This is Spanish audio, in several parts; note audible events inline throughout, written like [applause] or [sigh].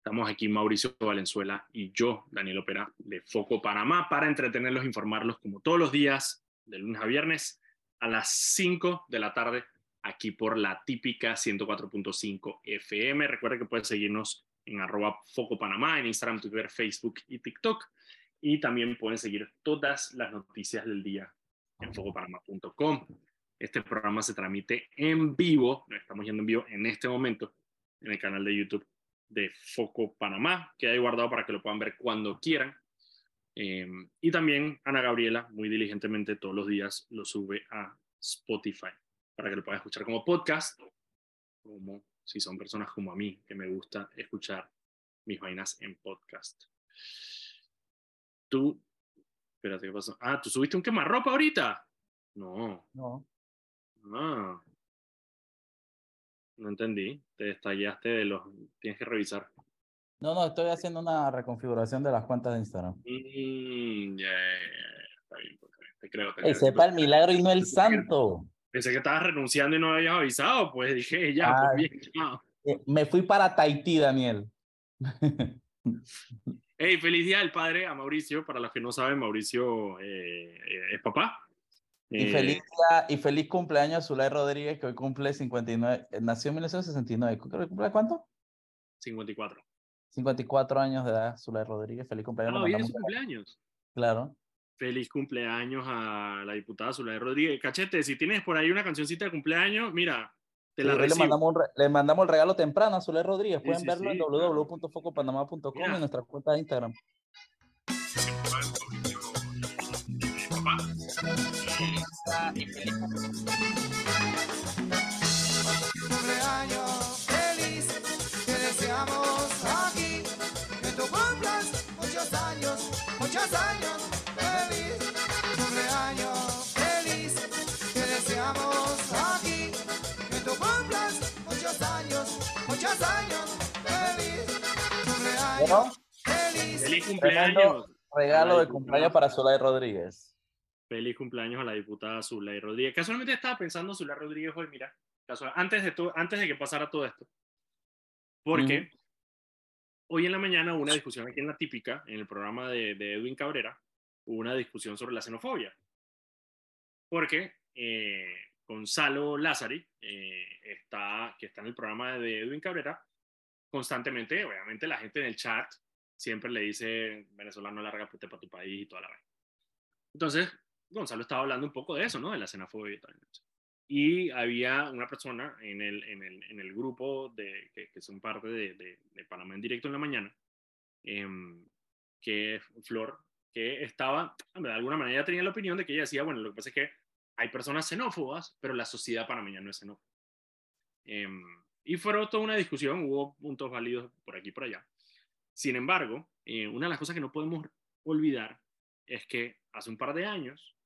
Estamos aquí Mauricio Valenzuela y yo, Daniel Opera, de Foco Panamá, para entretenerlos, informarlos como todos los días, de lunes a viernes, a las 5 de la tarde, aquí por la típica 104.5 FM. Recuerda que pueden seguirnos en arroba Foco Panamá, en Instagram, Twitter, Facebook y TikTok. Y también pueden seguir todas las noticias del día en focopanamá.com. Este programa se transmite en vivo, estamos yendo en vivo en este momento en el canal de YouTube de Foco Panamá, que hay guardado para que lo puedan ver cuando quieran. Eh, y también Ana Gabriela, muy diligentemente todos los días, lo sube a Spotify para que lo puedan escuchar como podcast, como si son personas como a mí, que me gusta escuchar mis vainas en podcast. Tú, espérate, ¿qué pasó? Ah, ¿tú subiste un quemarropa ahorita? No. No. Ah. No entendí. Te estallaste de los. Tienes que revisar. No, no, estoy haciendo una reconfiguración de las cuentas de Instagram. Mm, ya, Está bien, bien. Te creo. Te creo. sepa el milagro y no el santo. Pensé que estabas renunciando y no habías avisado. Pues dije, [laughs] ya, pues bien. chao. Eh, Me fui para Tahití, Daniel. [laughs] Hey, feliz día del padre a Mauricio. Para los que no saben, Mauricio eh, eh, es papá. Y Eh, feliz, día- y feliz cumpleaños a Zulay Rodríguez, que hoy cumple 59, eh, nació en 1969. ¿Creo que cumple cuánto? 54. 54 años de edad, Zulay Rodríguez. Feliz cumpleaños. Ah, le hoy es mandamos su cumpleaños. Claro. Feliz cumpleaños a la diputada Zulay Rodríguez. Cachete, si tienes por ahí una cancioncita de cumpleaños, mira, te Sí, la le, recibo. mandamos un re- le mandamos el regalo temprano a Zulay Rodríguez. Sí, Pueden sí, verlo en sí, www.focopanamá.com y en nuestra cuenta de Instagram. Cumpleaños feliz, te deseamos aquí, que tú cumplas muchos años, muchos años feliz. Cumpleaños feliz, te deseamos aquí, que tú cumplas muchos años, muchos años feliz. Cumpleaños Bueno, Feliz feliz. Tremendo cumpleaños. regalo de cumpleaños para Zulay Rodríguez. Feliz cumpleaños a la diputada Zulay Rodríguez. Casualmente estaba pensando Zulay Rodríguez hoy, mira, casual- antes de, antes de que pasara todo esto. Porque hoy en la mañana hubo una discusión aquí en La Típica, en el programa de, de Edwin Cabrera, hubo una discusión sobre la xenofobia. Porque eh, Gonzalo Lázari, eh, está, que está en el programa de Edwin Cabrera, constantemente, obviamente la gente en el chat siempre le dice, venezolano larga para tu país y toda la vaina. Entonces, Gonzalo estaba hablando un poco de eso, ¿no? De la xenofobia y. Y había una persona en el, en el, en el grupo de, que, que son parte de, de, de Panamá en directo en la mañana, em, que es Flor, que estaba, de alguna manera tenía la opinión de que ella decía, bueno, lo que pasa es que hay personas xenófobas, pero la sociedad panameña no es xenófoba. Em, y fue toda una discusión, hubo puntos válidos por aquí y por allá. Sin embargo, eh, una de las cosas que no podemos olvidar es que hace un par de años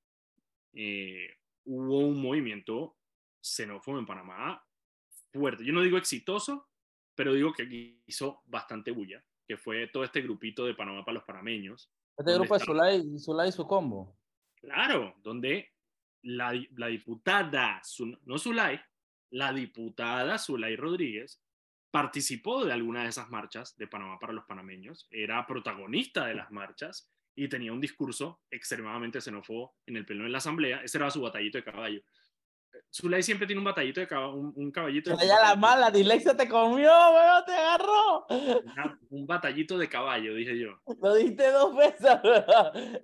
eh, hubo un movimiento xenófobo en Panamá fuerte. Yo no digo exitoso, pero digo que hizo bastante bulla, que fue todo este grupito de Panamá para los panameños. Este ¿Dónde grupo de? Zulay, Zulay y su combo. Claro, donde la, di- la diputada, no Zulay, la diputada Zulay Rodríguez participó de alguna de esas marchas de Panamá para los panameños, era protagonista de las marchas y tenía un discurso extremadamente xenófobo en el pleno de la asamblea. Ese era su batallito de caballo. Zulay siempre tiene un batallito de caballo, un, un caballito de Ella la mala, dislexia te comió, weón, te agarró. una- un batallito de caballo, dije yo. Lo diste dos veces.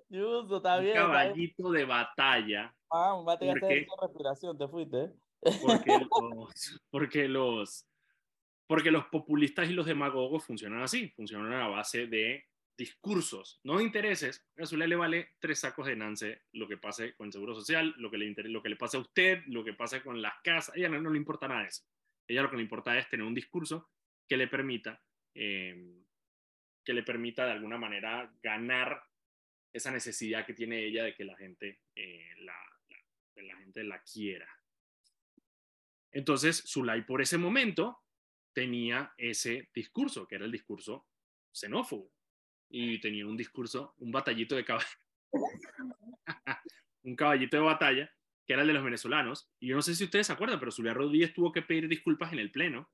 Yuso, está Un bien. está bien. caballito de batalla Ah, Porque- hacer esa respiración, te fuiste. ¿eh? porque [laughs] los, porque los, porque los populistas y los demagogos funcionan así, funcionan a base de discursos, no intereses. A Zulay le vale tres sacos de Nance lo que pase con el Seguro Social, lo que le, inter- lo que le pase a usted, lo que pase con las casas. A ella no, no le importa nada de eso. Ella lo que le importa es tener un discurso que le permita, eh, que le permita de alguna manera ganar esa necesidad que tiene ella de que la gente, eh, la, la- que la gente la quiera. Entonces, Zulay por ese momento tenía ese discurso, que era el discurso xenófobo. Y tenía un discurso, un batallito de caballo. [laughs] un caballito de batalla, que era el de los venezolanos. Y yo no sé si ustedes se acuerdan, pero Zulay Rodríguez tuvo que pedir disculpas en el Pleno,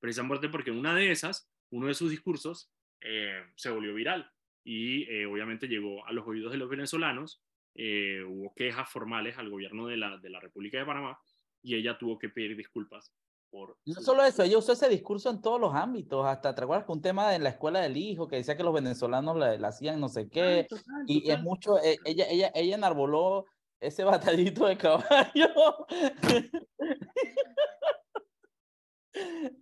precisamente porque una de esas, uno de sus discursos eh, se volvió viral y eh, obviamente llegó a los oídos de los venezolanos, eh, hubo quejas formales al gobierno de la, de la República de Panamá y ella tuvo que pedir disculpas por... No solo eso, ella usó ese discurso en todos los ámbitos, hasta te acuerdas que un tema de la escuela del hijo, que decía que los venezolanos le hacían no sé qué, Total, total, y es total. mucho, eh, ella, ella, ella enarboló ese batallito de caballo. [laughs]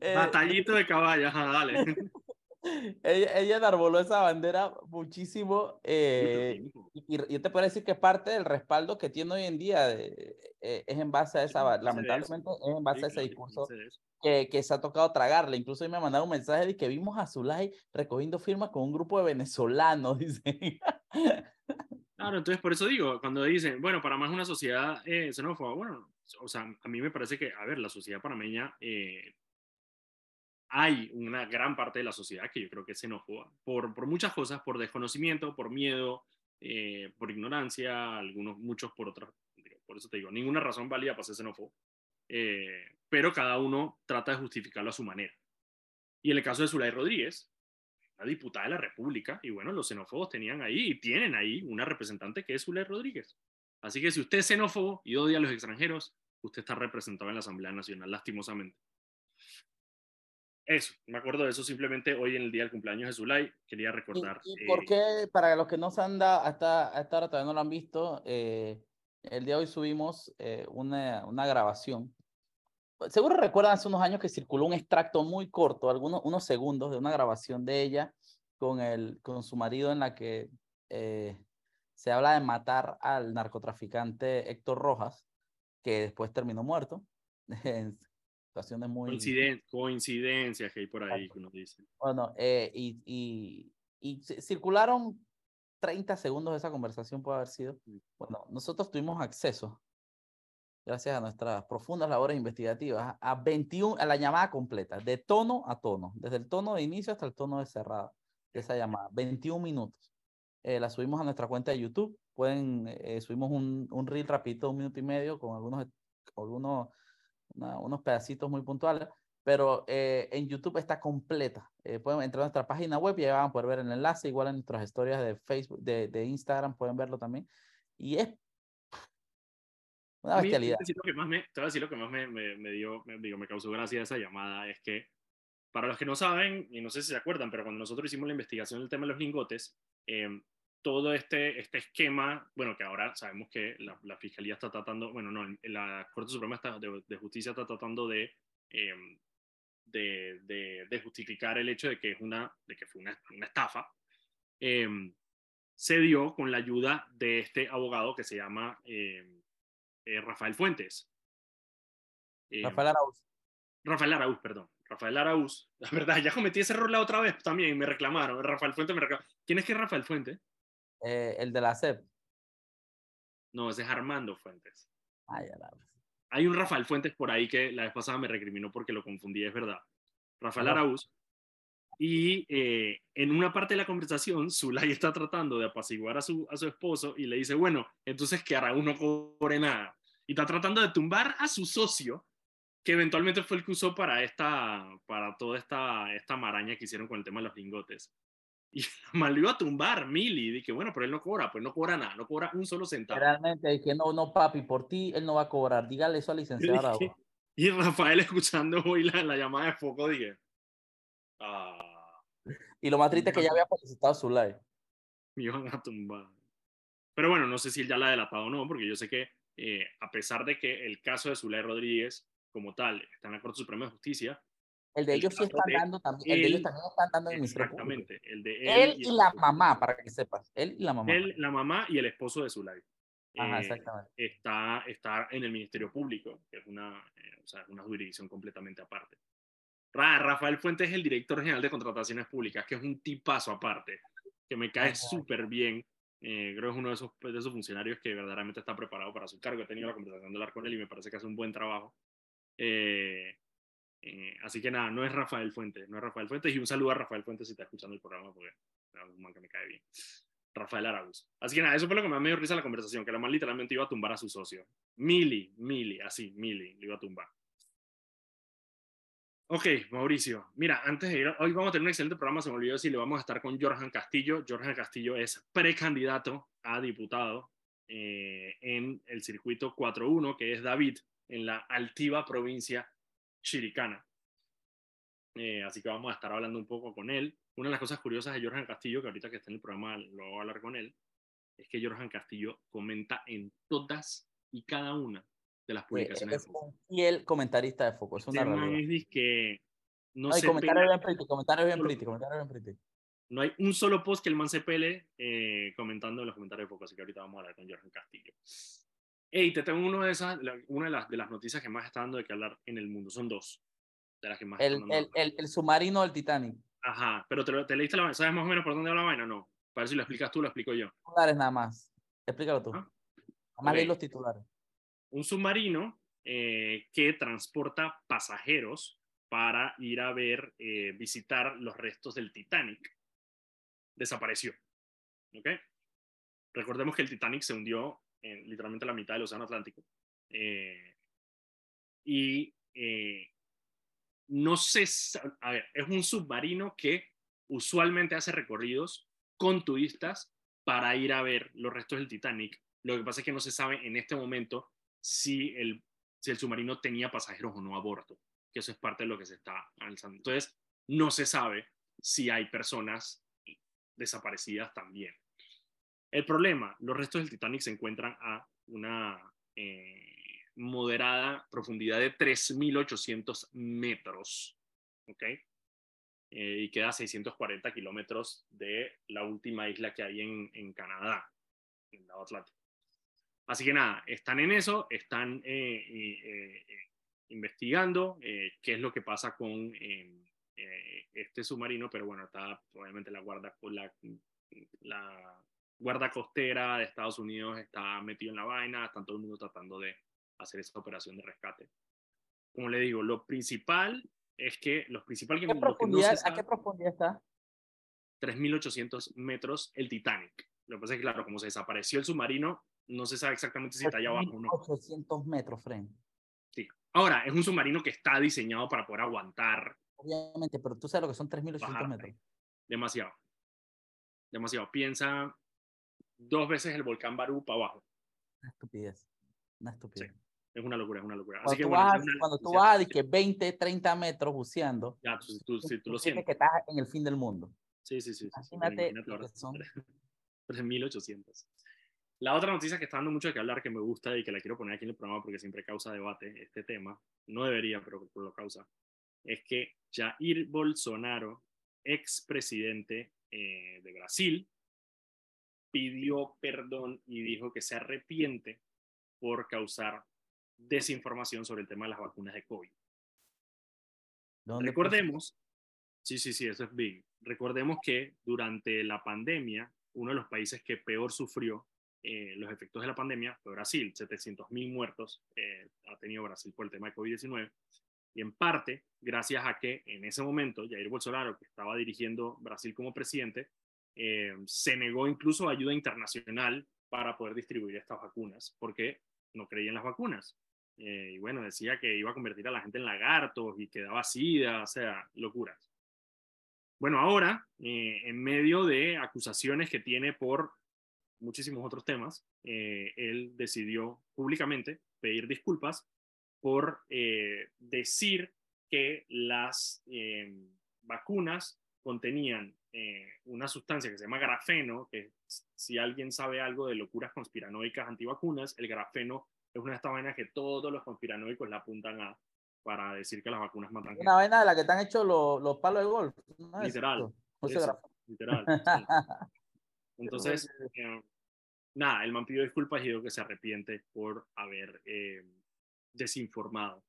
Eh, Batallito de caballo, ajá, dale. [laughs] ella, ella enarboló esa bandera muchísimo, eh, y, yo te puedo decir que parte del respaldo que tiene hoy en día de- eh, es en base a esa, eso. lamentablemente es en base Sí, a ese discurso que, que se ha tocado tragarle. Incluso me mandaron un mensaje de que vimos a Zulay recogiendo firmas con un grupo de venezolanos, [laughs] dice. Claro, entonces por eso digo, cuando dicen, bueno, Panamá es una sociedad eh, xenófoba, bueno, o sea, a mí me parece que, a ver, la sociedad panameña, eh, hay una gran parte de la sociedad que yo creo que es xenófoba, por, por muchas cosas, por desconocimiento, por miedo, eh, por ignorancia, algunos, muchos por otras, por eso te digo, ninguna razón válida para ser xenófobo, eh, pero cada uno trata de justificarlo a su manera. Y en el caso de Zulay Rodríguez, la diputada de la República, y bueno, los xenófobos tenían ahí y tienen ahí una representante que es Zulay Rodríguez. Así que si usted es xenófobo y odia a los extranjeros, usted está representado en la Asamblea Nacional, lastimosamente. Eso, me acuerdo de eso simplemente hoy en el día del cumpleaños de Zulay, quería ¿Y, recordar. y eh, por qué, para los que no se han dado, hasta, hasta ahora todavía no lo han visto, eh, el día de hoy subimos eh, una, una grabación. Seguro recuerdan hace unos años que circuló un extracto muy corto, algunos unos segundos de una grabación de ella con, el, con su marido en la que eh, se habla de matar al narcotraficante Héctor Rojas, que después terminó muerto [laughs] situaciones muy... coinciden- coincidencias que hay por ahí que uno dice. Bueno, eh, y, y, y ci- circularon 30 segundos de esa conversación, puede haber sido. Bueno, nosotros tuvimos acceso, gracias a nuestras profundas labores investigativas, a 21, a la llamada completa, de tono a tono, desde el tono de inicio hasta el tono de cerrada de esa llamada, 21 minutos. Eh, la subimos a nuestra cuenta de YouTube, pueden, eh, subimos un, un reel rapidito, un minuto y medio, con algunos, algunos una- unos pedacitos muy puntuales, pero eh, en YouTube está completa. Eh, pueden entrar a nuestra página web y ahí van a poder ver el enlace, igual en nuestras historias de Facebook, de, de Instagram, pueden verlo también. Y es una bestialidad. te voy a decir lo que más me, me, me dio, me, digo, me causó gracia esa llamada, es que, para los que no saben, y no sé si se acuerdan, pero cuando nosotros hicimos la investigación del tema de los lingotes, eh, todo este, este esquema, bueno, que ahora sabemos que la, la Fiscalía está tratando, bueno, no, la Corte Suprema está- de, de Justicia está tratando de, eh, de, de, de justificar el hecho de que, es una, de que fue una, una estafa, eh, se dio con la ayuda de este abogado que se llama eh, eh, Rafael Fuentes. Rafael Arauz. Rafael Araúz, perdón. Rafael Araúz. [laughs] La verdad, ya cometí ese error la otra vez también, me reclamaron. Rafael Fuentes me reclamaron. ¿Quién es que es Rafael Fuentes? Eh, el de la CEP. No, ese es Armando Fuentes. Ay, la. Hay un Rafael Fuentes por ahí que la vez pasada me recriminó porque lo confundí, es verdad. Rafael Ajá. Araúz. Y eh, en una parte de la conversación, Zulay está tratando de apaciguar a su, a su esposo y le dice, bueno, entonces que Araúz no cobre nada. Y está tratando de tumbar a su socio, que eventualmente fue el que usó para, esta, para toda esta, esta maraña que hicieron con el tema de los lingotes. Y [laughs] la mal iba a tumbar Mili. Dije, bueno, pero él no cobra, pues no cobra nada, no cobra un solo centavo. Realmente, que no, no, papi, por ti él no va a cobrar. Dígale eso al [laughs] licenciado. Dije- Y Rafael escuchando hoy la, la llamada de foco, dije, ah, Y lo más triste es que ya había felicitado su live. me iban a tumbar. Pero bueno, no sé si él ya la ha delatado o no, porque yo sé que eh, a pesar de que el caso de Zulay Rodríguez, como tal, está en la Corte Suprema de Justicia, El de El ellos sí están de dando también. El de ellos también están dando en exactamente, el de él, Él y el la mamá, para que sepas. Él y la mamá. Él, la mamá y el esposo de Zulay. Ajá, Eh, exactamente. está, está en el Ministerio Público, que es una, eh, o sea, una jurisdicción completamente aparte. Ra- Rafael Fuentes es el director general de contrataciones públicas, que es un tipazo aparte, que me cae súper bien. Eh, creo que es uno de esos, de esos funcionarios que verdaderamente está preparado para su cargo. He tenido la conversación de hablar con él y me parece que hace un buen trabajo. Eh, eh, así que nada, no es Rafael Fuentes, no es Rafael Fuentes. Y un saludo a Rafael Fuentes si está escuchando el programa, porque es me cae bien. Rafael Arauz. Así que nada, eso fue lo que me dio risa la conversación, que la man literalmente iba a tumbar a su socio. Mili, Mili, así, Mili, lo iba a tumbar. Ok, Mauricio. Mira, antes de ir, hoy vamos a tener un excelente programa, se me olvidó decirle, vamos a estar con Jorjan Castillo. Jorjan Castillo es precandidato a diputado eh, en el circuito 4-1, que es David, en la altiva provincia chiricana. Eh, así que vamos a estar hablando un poco con él. Una de las cosas curiosas de Jorjan Castillo, que ahorita que está en el programa lo voy a hablar con él, es que Jorjan Castillo comenta en todas y cada una de las publicaciones. Es un fiel comentarista de Foco, es una realidad. es disque no y comentarios pela- bien pretty, comentarios bien pretty, comentarios bien pretty. no hay un solo post que el man se pele eh, comentando en los comentarios de Foco, así que ahorita vamos a hablar con Jorge Castillo. Hey, te tengo uno de esas, una de las, de las noticias que más está dando de que hablar en el mundo, son dos de las que más El, el, el, el submarino del Titanic. Ajá, pero te, te leíste la vaina, ¿sabes más o menos por dónde va la vaina? No, para ver si lo explicas tú, lo explico yo. Titulares nada más. Explícalo tú. Ah, Nada más leí ok. los titulares. un submarino eh, que transporta pasajeros para ir a ver, eh, visitar los restos del Titanic. Desapareció. ¿Ok? Recordemos que el Titanic se hundió en literalmente la mitad del Océano Atlántico. Eh, y eh, no sé, a ver, es un submarino que usualmente hace recorridos con turistas para ir a ver los restos del Titanic. Lo que pasa es que no se sabe en este momento si el, si el submarino tenía pasajeros o no a bordo, que eso es parte de lo que se está analizando. Entonces, no se sabe si hay personas desaparecidas también. El problema, los restos del Titanic se encuentran a una eh, moderada profundidad de 3.800 metros, ¿ok? Eh, y queda a 640 kilómetros de la última isla que hay en, en Canadá, en el lado Atlántico. Así que nada, están en eso, están eh, eh, eh, investigando eh, qué es lo que pasa con eh, este submarino, pero bueno, está obviamente la guarda, la, la guarda costera de Estados Unidos está metido en la vaina, están todo el mundo tratando de hacer esa operación de rescate. Como le digo, lo principal es que los principal que, ¿Qué lo que no se ¿A qué sabe, profundidad está? 3.800 metros el Titanic. Lo que pasa es que, claro, como se desapareció el submarino, no se sabe exactamente si está allá abajo o no. 800 metros, Fren. Sí. Ahora, es un submarino que está diseñado para poder aguantar Obviamente, pero tú sabes lo que son 3.800 Bajar, metros. demasiado. Demasiado. Piensa dos veces el volcán Barú para abajo. Una estupidez. Una estupidez. Es una locura, es una locura. Así Cuando, que tú, bueno, vas, una cuando tú vas a que 20, 30 metros buceando, Ya, tú, tú- sí, tú lo sientes que estás en el fin del mundo. Sí, sí, sí. sí, sí, Imagínate ahora. que son. [laughs] 3.800. La otra noticia que está dando mucho de que hablar, que me gusta y que la quiero poner aquí en el programa porque siempre causa debate este tema, no debería, pero pero lo causa, es que Jair Bolsonaro, expresidente eh, de Brasil, pidió perdón y dijo que se arrepiente por causar desinformación sobre el tema de las vacunas de COVID. ¿Dónde Recordemos, sí, sí, sí, eso es big. Recordemos que durante la pandemia, uno de los países que peor sufrió eh, los efectos de la pandemia fue Brasil. 700.000 muertos eh, ha tenido Brasil por el tema de COVID-19. Y en parte, gracias a que en ese momento Jair Bolsonaro, que estaba dirigiendo Brasil como presidente, eh, se negó incluso ayuda internacional para poder distribuir estas vacunas, porque no creía en las vacunas. Eh, y bueno, decía que iba a convertir a la gente en lagartos y que daba sida, o sea, locuras. Bueno, ahora, eh, en medio de acusaciones que tiene por muchísimos otros temas, él decidió públicamente pedir disculpas por decir que las vacunas contenían eh, una sustancia que se llama grafeno, que si alguien sabe algo de locuras conspiranoicas antivacunas, el grafeno es una de estas vainas que todos los conspiranoicos la apuntan a para decir que las vacunas matan. Una vaina de la que te han hecho los, los palos de golf. ¿no es Literal, eso. Literal. [laughs] Entonces, eh, nada, el man pidió disculpas y dijo que se arrepiente por haber eh, desinformado.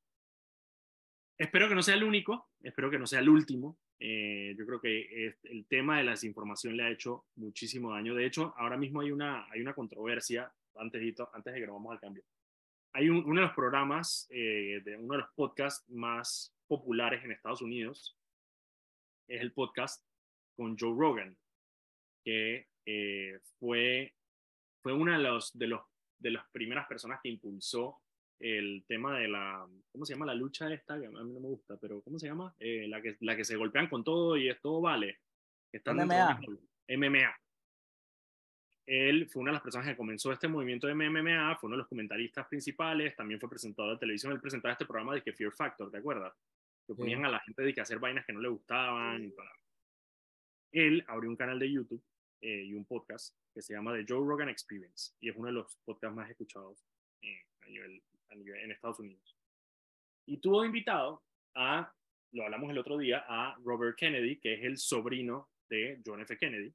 Espero que no sea el único, espero que no sea el último. Eh, yo creo que el tema de la desinformación le ha hecho muchísimo daño. De hecho, ahora mismo hay una, hay una controversia, antes antes de que nos vamos al cambio. Hay un- uno de los programas, eh, de uno de los podcasts más populares en Estados Unidos, es el podcast con Joe Rogan, que eh, fue, fue una de, los, de, los, de las primeras personas que impulsó el tema de la, ¿cómo se llama la lucha esta? Que a mí no me gusta, pero ¿cómo se llama? Eh, la, que, la que se golpean con todo y es todo vale. están MMA. MMA. Él fue una de las personas que comenzó este movimiento de MMA, fue uno de los comentaristas principales, también fue presentador de televisión, él presentaba este programa de que Fear Factor, ¿te acuerdas? Que ponían a la gente de que hacer vainas que no le gustaban. y para- Él abrió un canal de YouTube eh, y un podcast que se llama The Joe Rogan Experience y es uno de los podcasts más escuchados eh, a nivel, nivel- en Estados Unidos. Y tuvo invitado a, lo hablamos el otro día, a Robert Kennedy, que es el sobrino de John F. Kennedy,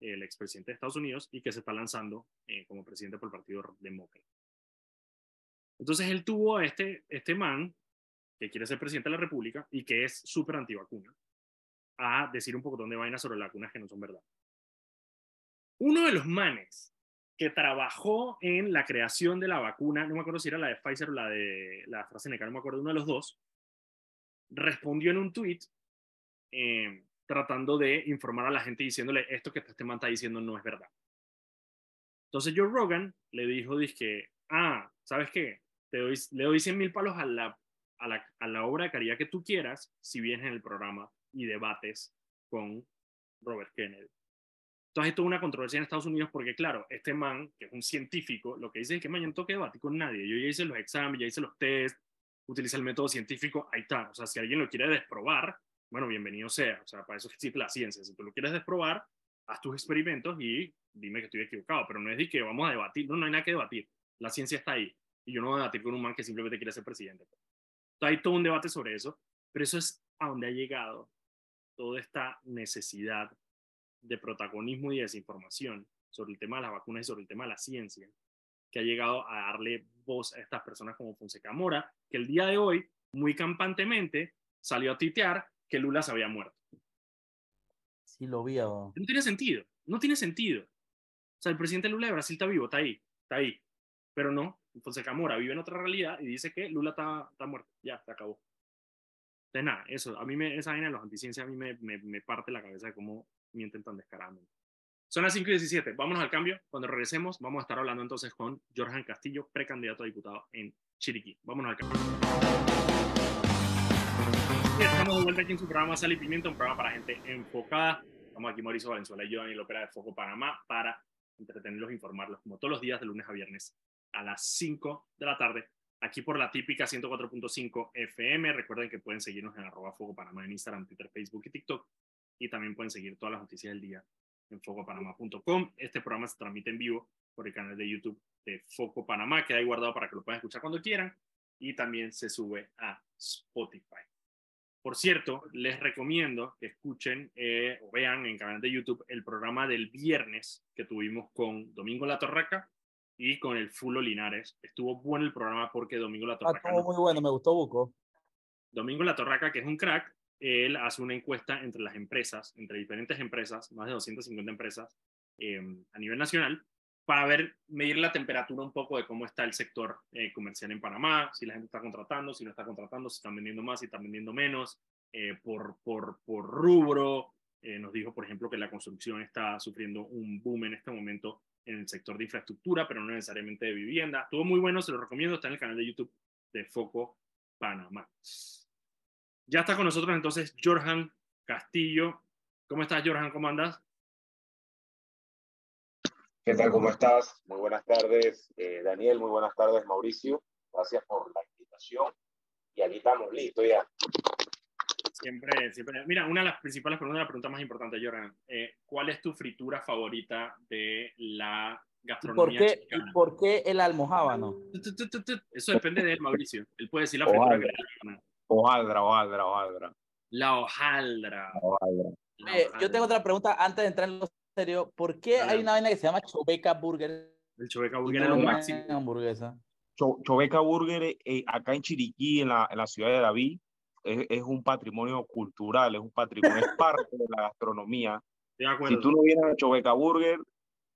el expresidente de Estados Unidos, y que se está lanzando eh, como presidente por el Partido Demócrata. Entonces él tuvo a este, este man, que quiere ser presidente de la República y que es súper antivacuna, a decir un poco de vainas sobre las vacunas que no son verdad. Uno de los manes que trabajó en la creación de la vacuna, no me acuerdo si era la de Pfizer o la de la AstraZeneca, no me acuerdo, uno de los dos, respondió en un tweet eh, tratando de informar a la gente diciéndole esto que este man está diciendo no es verdad. Entonces Joe Rogan le dijo, que, ah, ¿sabes qué? Te doy, le doy 100 mil palos a la, a, la, a la obra de caridad que tú quieras si vienes en el programa y debates con Robert Kennedy. Entonces hay toda una controversia en Estados Unidos porque, claro, este man, que es un científico, lo que dice es que man, yo no tengo que debatir con nadie. Yo ya hice los exámenes, ya hice los test, utiliza el método científico, ahí está. O sea, si alguien lo quiere desprobar, bueno, bienvenido sea. O sea, para eso existe la ciencia. Si tú lo quieres desprobar, haz tus experimentos y dime que estoy equivocado. Pero no es de que vamos a debatir. No, no hay nada que debatir. La ciencia está ahí. Y yo no voy a debatir con un man que simplemente quiere ser presidente. Entonces, hay todo un debate sobre eso. Pero eso es a donde ha llegado toda esta necesidad de protagonismo y desinformación sobre el tema de las vacunas y sobre el tema de la ciencia, que ha llegado a darle voz a estas personas como Fonseca Mora, que el día de hoy, muy campantemente, salió a titear que Lula se había muerto. Sí, lo vi. No tiene sentido, no tiene sentido. O sea, el presidente Lula de Brasil está vivo, está ahí, está ahí. Pero no, Fonseca Mora vive en otra realidad y dice que Lula está, está muerto, ya, se acabó. Entonces, nada, eso, a mí me, esa vaina de los anticiencias a mí me, me, me parte la cabeza de cómo mienten tan descaradamente. Son las 5 y 17, vámonos al cambio. Cuando regresemos, vamos a estar hablando entonces con Jorjan Castillo, precandidato a diputado en Chiriquí. Vámonos al cambio. Estamos de vuelta aquí en su programa Sal y Pimienta, un programa para gente enfocada. Estamos aquí Mauricio Valenzuela y yo, Daniel Opera de Foco Panamá, para entretenerlos e informarlos, como todos los días, de lunes a viernes, a las 5 de la tarde, aquí por la típica 104.5 FM. Recuerden que pueden seguirnos en arroba Foco Panamá en Instagram, Twitter, Facebook y TikTok. Y también pueden seguir todas las noticias del día en focopanamá.com. Este programa se transmite en vivo por el canal de YouTube de Foco Panamá, queda ahí guardado para que lo puedan escuchar cuando quieran. Y también se sube a Spotify. Por cierto, les recomiendo que escuchen eh, o vean en el canal de YouTube el programa del viernes que tuvimos con Domingo La Torraca y con el Fulo Linares. Estuvo bueno el programa porque Domingo La Ah, Torraca, estuvo muy bueno, me gustó Buco. Domingo La Torraca, que es un crack, él hace una encuesta entre las empresas, entre diferentes empresas, más de 250 empresas eh, a nivel nacional, para ver, medir la temperatura un poco de cómo está el sector eh, comercial en Panamá, si la gente está contratando, si no está contratando, si están vendiendo más, si están vendiendo menos, eh, por, por, por rubro. Eh, nos dijo, por ejemplo, que la construcción está sufriendo un boom en este momento en el sector de infraestructura, pero no necesariamente de vivienda. Estuvo muy bueno, se lo recomiendo, está en el canal de YouTube de Foco Panamá. Ya está con nosotros entonces Jorjan Castillo. ¿Cómo estás, Jorjan? ¿Cómo andas? ¿Qué tal? ¿Cómo estás? Muy buenas tardes, eh, Daniel. Muy buenas tardes, Mauricio. Gracias por la invitación. Y aquí estamos, listo ya. Siempre, siempre. Mira, una de las principales preguntas, la pregunta más importante, Jorjan. Eh, ¿Cuál es tu fritura favorita de la ¿Y gastronomía por, qué? ¿Y por qué el tu. Eso depende de él, Mauricio. Él puede decir la fritura que le. Hojaldra, hojaldra, hojaldra. La hojaldra. hojaldra. La Eh, yo hojaldra. tengo otra pregunta antes de entrar en lo serio. ¿Por qué hay una vaina que se llama Chobeca Burger? El choveca y burger es lo una máximo. hamburguesa. Cho- Chobeca Burger, eh, acá en Chiriquí, en la, en la ciudad de David, es, es un patrimonio cultural, es un patrimonio, es parte de la gastronomía. Si tú no vienes a Chobeca Burger,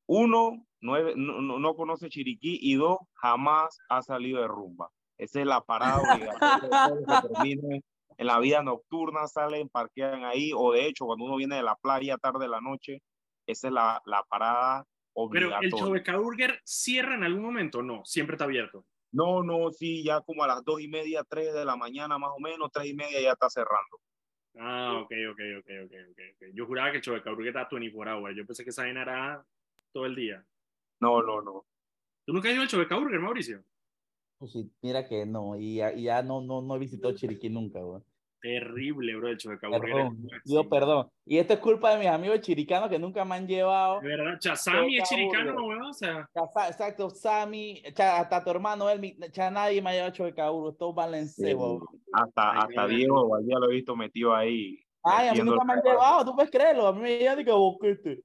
uno, no, no- no conoce Chiriquí y dos, jamás ha salido de rumba. Esa es la parada obligatoria que en la vida nocturna, salen, parquean ahí, o de hecho, cuando uno viene de la playa tarde de la noche, esa es la, la parada Pero el obligatoria. choveca burger cierra en algún momento, no, siempre está abierto. No, no, sí, ya como a las dos y media, tres de la mañana más o menos, tres y media ya está cerrando. Ah, ok, ok, ok, ok, ok. Yo juraba que el Caburga estaba 24 hours. Yo pensé que esa vaina era todo el día. No, no, no. ¿Tú nunca has ido al Caburga, Mauricio? Pues sí, mira que no, y ya, y ya no, no, no he visitado Chiriquí nunca, güey. Terrible, bro, el show de Caburga. era Perdón, máximo. digo perdón. Y esto es culpa de mis amigos chiricanos que nunca me han llevado. De verdad, Chazami es chiricano, weón. O sea, Ya Exacto, Sammy, cha- hasta tu hermano, él, cha, nadie me ha llevado a Chobecauro, todos valenceo. güey. Hasta, Ay, hasta Diego Valdía lo he visto metido ahí. Ay, a mí nunca me han llevado, tú puedes creerlo, a mí me llevan de que boquete.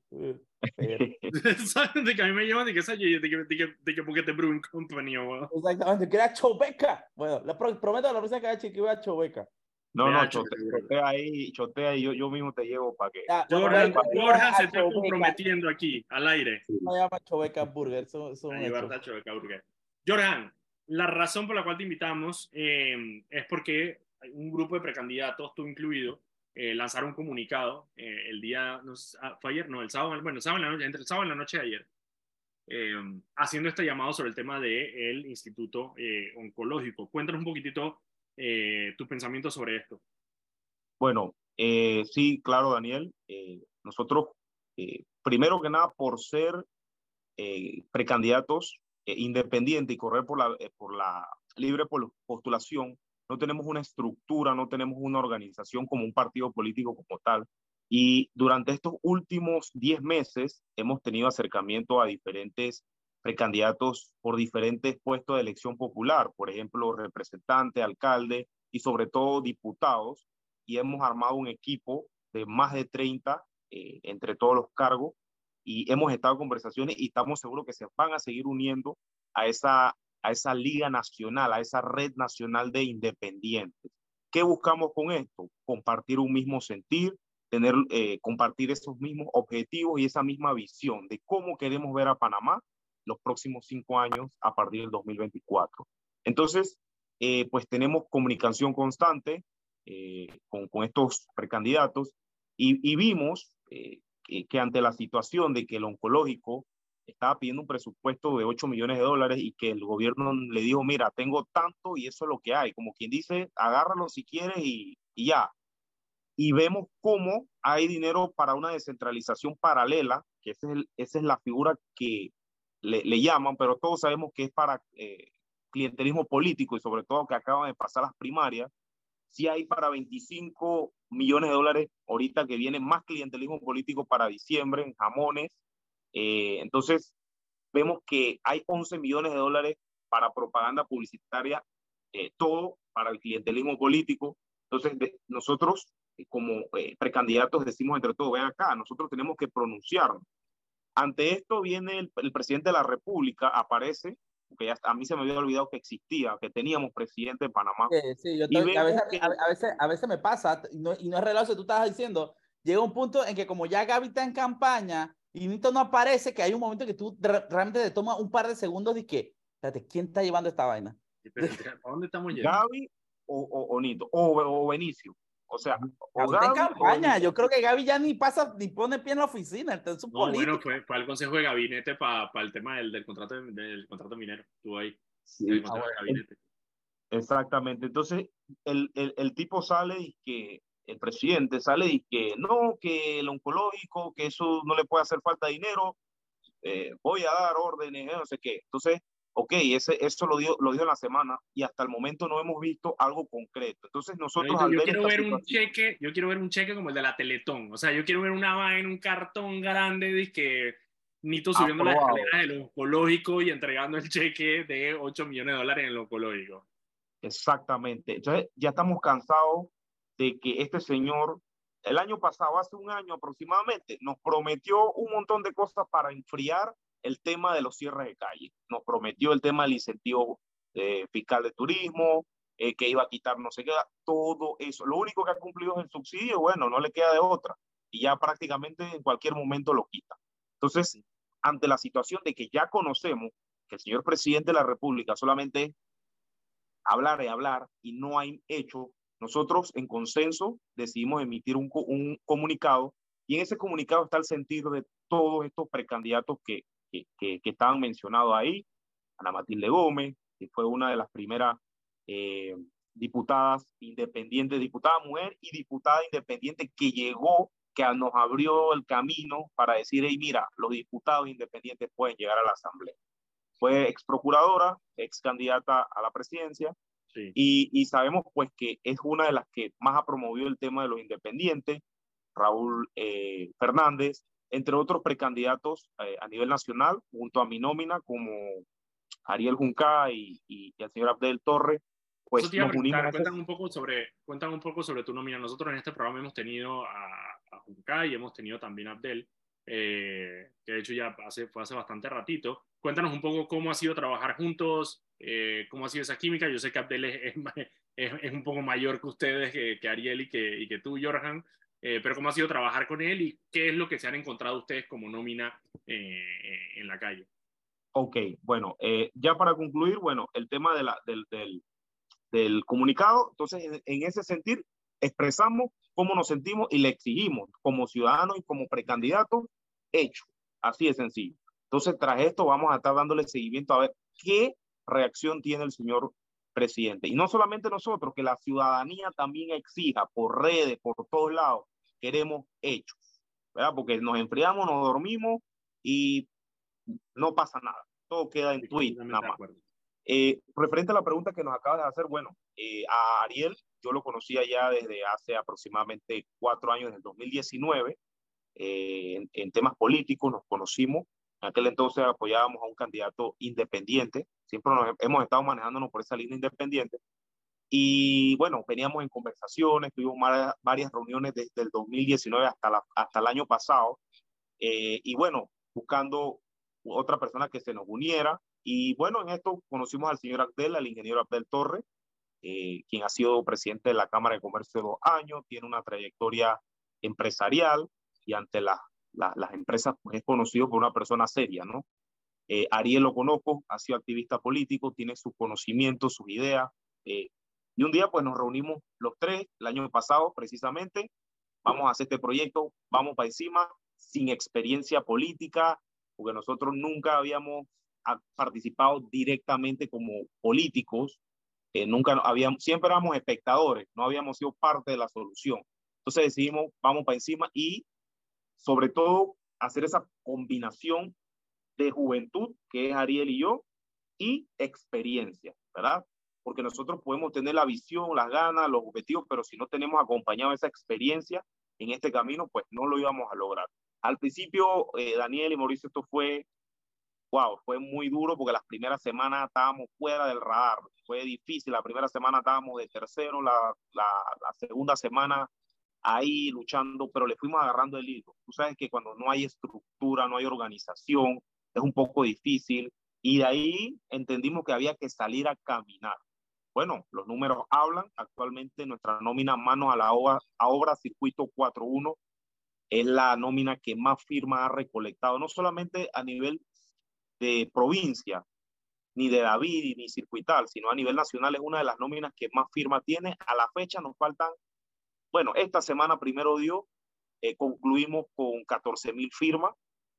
[laughs] De que a mí me llevan de que de que, de que, de que porque te Brewing [laughs] Company, weón. Exactamente, que era Chobeca. Bueno, le pro- prometo la próxima que vaya que voy a Chobeca. No, no, chote, chotea, ahí, chotea ahí, yo, yo mismo te llevo para que. Ya, a- a Jordan se está Chobeca. comprometiendo aquí, al aire. No se llama Chobeca Burger, eso, eso es a un llevar hecho. a Chobeca Burger. Jordan, la razón por la cual te invitamos eh, es porque un grupo de precandidatos, tú incluido, eh, lanzaron un comunicado eh, el día, no ah, fue ayer, no, el sábado, bueno, sábado en la noche, entre el sábado y la noche de ayer, eh, haciendo este llamado sobre el tema del Instituto eh, Oncológico. Cuéntanos un poquitito eh, tu pensamiento sobre esto. Bueno, eh, sí, claro, Daniel. nosotros, primero que nada, por ser precandidatos independientes y correr por la, por la libre postulación, no tenemos una estructura, no tenemos una organización como un partido político como tal. Y durante estos últimos 10 meses hemos tenido acercamiento a diferentes precandidatos por diferentes puestos de elección popular, por ejemplo, representante, alcalde y sobre todo diputados y hemos armado un equipo de más de 30 eh, entre todos los cargos y hemos estado en conversaciones y estamos seguros que se van a seguir uniendo a esa, a esa liga nacional, a esa red nacional de independientes. ¿Qué buscamos con esto? Compartir un mismo sentir, tener, eh, compartir esos mismos objetivos y esa misma visión de cómo queremos ver a Panamá los próximos cinco años a partir del 2024. Entonces, eh, pues tenemos comunicación constante, eh, con, estos precandidatos y, vimos que, ante la situación de que el oncológico estaba pidiendo un presupuesto de 8 millones de dólares y que el gobierno le dijo, mira, tengo tanto y eso es lo que hay, como quien dice, agárralo si quieres y, ya. Y vemos cómo hay dinero para una descentralización paralela, que es esa es la figura que le, le, llaman, pero todos sabemos que es para eh, clientelismo político y sobre todo que acaban de pasar las primarias, si hay para 25 millones de dólares ahorita que viene más clientelismo político para diciembre en jamones. Eh, entonces, vemos que hay 11 millones de dólares para propaganda publicitaria, eh, todo para el clientelismo político. Entonces, de, nosotros eh, como precandidatos decimos entre todos, ven acá, nosotros tenemos que pronunciarnos. Ante esto viene el, el presidente de la República, aparece porque ya a mí se me había olvidado que existía, que teníamos presidente de Panamá. Sí, sí yo te, a, veces, que... a, a, veces, a veces me pasa, y no, y no es relajo, tú estabas diciendo, llega un punto en que como ya Gaby está en campaña y Nito no aparece, que hay un momento que tú realmente te toma un par de segundos y que, espérate, ¿quién está llevando esta vaina? ¿A dónde estamos yendo? Gaby o, o, o Nito, o, o Benicio. O sea, o Gaby en campaña. Yo creo que Gaby ya ni pasa, ni pone pie en la oficina, está en su no. Bueno, fue, fue al consejo de gabinete para pa el tema del, del, contrato, del contrato minero. Estuvo ahí. Sí, el consejo ah, de gabinete. Exactamente. Entonces, el, el, el, tipo sale y que el presidente sale y que no, que el oncológico, que eso no le puede hacer falta dinero, eh, voy a dar órdenes, no sé qué. Entonces, ok, ese, eso lo dijo, lo dijo en la semana y hasta el momento no hemos visto algo concreto. Entonces nosotros yo, al yo ver quiero ver un cheque, yo quiero ver un cheque como el de la Teletón, o sea, yo quiero ver una vaina, un cartón grande de que Nito subiendo la escalera del oncológico y entregando el cheque de 8 millones de dólares en el oncológico. Exactamente. Entonces ya estamos cansados de que este señor, el año pasado, hace un año aproximadamente, nos prometió un montón de cosas para enfriar el tema de los cierres de calle. Nos prometió el tema del incentivo eh, fiscal de turismo, eh, que iba a quitar no sé qué, todo eso. Lo único que ha cumplido es el subsidio, bueno, no le queda de otra. Y ya prácticamente en cualquier momento lo quita. Entonces, ante la situación de que ya conocemos que el señor presidente de la República solamente hablar y hablar y no hay hecho, nosotros en consenso decidimos emitir un, un comunicado y en ese comunicado está el sentir de todos estos precandidatos que, que, que, que estaban mencionados ahí, Ana Matilde Gómez, y fue una de las primeras eh, diputadas independientes, diputada mujer y diputada independiente que llegó, que nos abrió el camino para decir, hey, mira, los diputados independientes pueden llegar a la Asamblea. Fue ex procuradora, ex candidata a la presidencia, Sí. y, y sabemos pues que es una de las que más ha promovido el tema de los independientes, Raúl eh, Fernández, entre otros precandidatos eh, a nivel nacional, junto a mi nómina como Ariel Junca y, y, y el señor Abdel Torre, pues Eso te iba a nos unimos. a cuentan esas- un poco sobre, cuentan un poco sobre tu nómina. Nosotros en este programa hemos tenido a, a Junca y hemos tenido también a Abdel, eh, que de hecho ya hace, fue hace bastante ratito. Cuéntanos un poco cómo ha sido trabajar juntos, eh, cómo ha sido esa química. Yo sé que Abdel es, es, es- un poco mayor que ustedes, que, que Ariel y que, y que tú, Jorjan, eh, pero cómo ha sido trabajar con él y qué es lo que se han encontrado ustedes como nómina eh, en la calle. Ok, bueno, eh, ya para concluir, bueno, el tema de la, del, del, del comunicado, entonces en, en ese sentido expresamos cómo nos sentimos y le exigimos como ciudadanos y como precandidatos hecho, así de sencillo. Entonces, tras esto vamos a estar dándole seguimiento a ver qué reacción tiene el señor presidente. Y no solamente nosotros, que la ciudadanía también exija por redes, por todos lados, queremos hechos, ¿verdad? Porque nos enfriamos, nos dormimos y no pasa nada. Todo queda en Sí, tweet, nada más. Eh, referente a la pregunta que nos acabas de hacer, bueno, eh, a Ariel yo lo conocía ya desde hace aproximadamente cuatro años, en el 2019, eh, en, en temas políticos nos conocimos. En aquel entonces apoyábamos a un candidato independiente, siempre nos hemos estado manejándonos por esa línea independiente. Y bueno, veníamos en conversaciones, tuvimos varias, reuniones desde el 2019 hasta, la, hasta el año pasado. Eh, y bueno, buscando otra persona que se nos uniera. Y bueno, en esto conocimos al señor Abdel, al ingeniero Abdel Torre, eh, quien ha sido presidente de la Cámara de Comercio dos años, tiene una trayectoria empresarial y ante la, la, las empresas pues, es conocido por una persona seria, ¿no? Eh, Ariel lo conozco, ha sido activista político, tiene sus conocimientos, sus ideas. Eh, y un día pues nos reunimos los tres, el año pasado precisamente, vamos a hacer este proyecto, vamos para encima, sin experiencia política, porque nosotros nunca habíamos participado directamente como políticos, eh, nunca habíamos, siempre éramos espectadores, no habíamos sido parte de la solución. Entonces decidimos, vamos para encima y sobre todo hacer esa combinación de juventud, que es Ariel y yo, y experiencia, ¿verdad? Porque nosotros podemos tener la visión, las ganas, los objetivos, pero si no tenemos acompañado esa experiencia en este camino, pues no lo íbamos a lograr. Al principio, eh, Daniel y Mauricio, esto fue, wow, fue muy duro porque las primeras semanas estábamos fuera del radar. Fue difícil, la primera semana estábamos de tercero, la, segunda semana ahí luchando, pero le fuimos agarrando el hilo. Tú sabes que cuando no hay estructura, no hay organización, es un poco difícil. Y de ahí entendimos que había que salir a caminar. Bueno, los números hablan. Actualmente nuestra nómina Manos a la Obra, a obra Circuito 41 es la nómina que más firma ha recolectado, no solamente a nivel de provincia, ni de David, ni circuital, sino a nivel nacional es una de las nóminas que más firma tiene. A la fecha nos faltan, bueno, esta semana primero dio, eh, concluimos con 14 mil firmas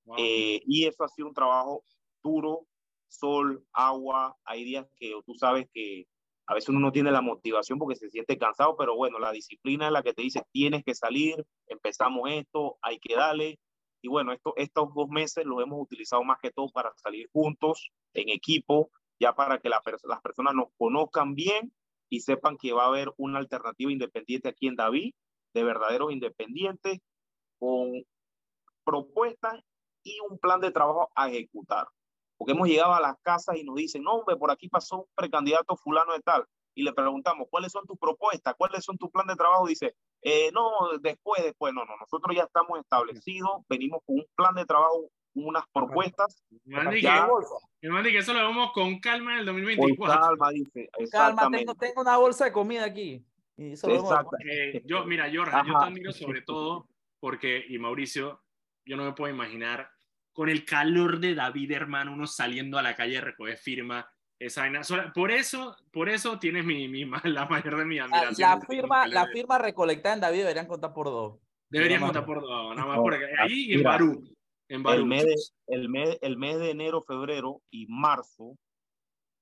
Wow. eh, y eso ha sido un trabajo duro, sol, agua, hay días que tú sabes que a veces uno no tiene la motivación porque se siente cansado, pero bueno, la disciplina es la que te dice, tienes que salir, empezamos esto, hay que darle. Y bueno, esto, estos dos meses los hemos utilizado más que todo para salir juntos, en equipo, ya para que la, las personas nos conozcan bien y sepan que va a haber una alternativa independiente aquí en David, de verdaderos independientes, con propuestas y un plan de trabajo a ejecutar. Porque hemos llegado a las casas y nos dicen, no, hombre, por aquí pasó un precandidato fulano de tal. Y le preguntamos, ¿cuáles son tus propuestas? ¿Cuáles son tu plan de trabajo? Dice, eh, no, después, después, no, no, nosotros ya estamos establecidos, venimos con un plan de trabajo, unas propuestas. Mandy, Ya. que, que Mandy, que eso lo vemos con calma en el Con 2024. calma, dice. Calma, tengo, tengo una bolsa de comida aquí. Y eso. Eh, yo, mira, Jorge, yo Ajá. te admiro sobre todo porque, y Mauricio, yo no me puedo imaginar con el calor de David, hermano, uno saliendo a la calle a recoger firma, esa Por eso, por eso tienes mi, mi, la mayor de mi La, admiración. la firma, la firma recolectada en David deberían contar por dos. Deberían contar por dos, nada más No, porque ahí y en Barú. En. El mes, de, el, mes, el mes de enero, febrero y marzo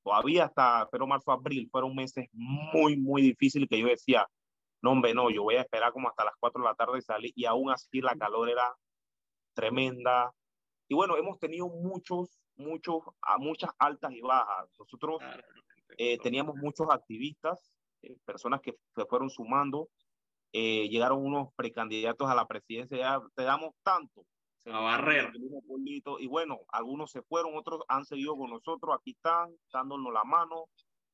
todavía hasta pero marzo, abril, fueron meses muy, muy difíciles que yo decía, no, hombre, no, yo voy a esperar como hasta las 4 de la tarde y salir, y aún así la calor era tremenda. Y bueno, hemos tenido muchos, muchos, a muchas altas y bajas. Nosotros eh, teníamos muchos activistas, eh, personas que se fueron sumando, eh, llegaron unos precandidatos a la presidencia, ya te damos tanto. Se A nos barrer. fueron el mismo pueblito, Y bueno, algunos se fueron, otros han seguido con nosotros, aquí están, dándonos la mano.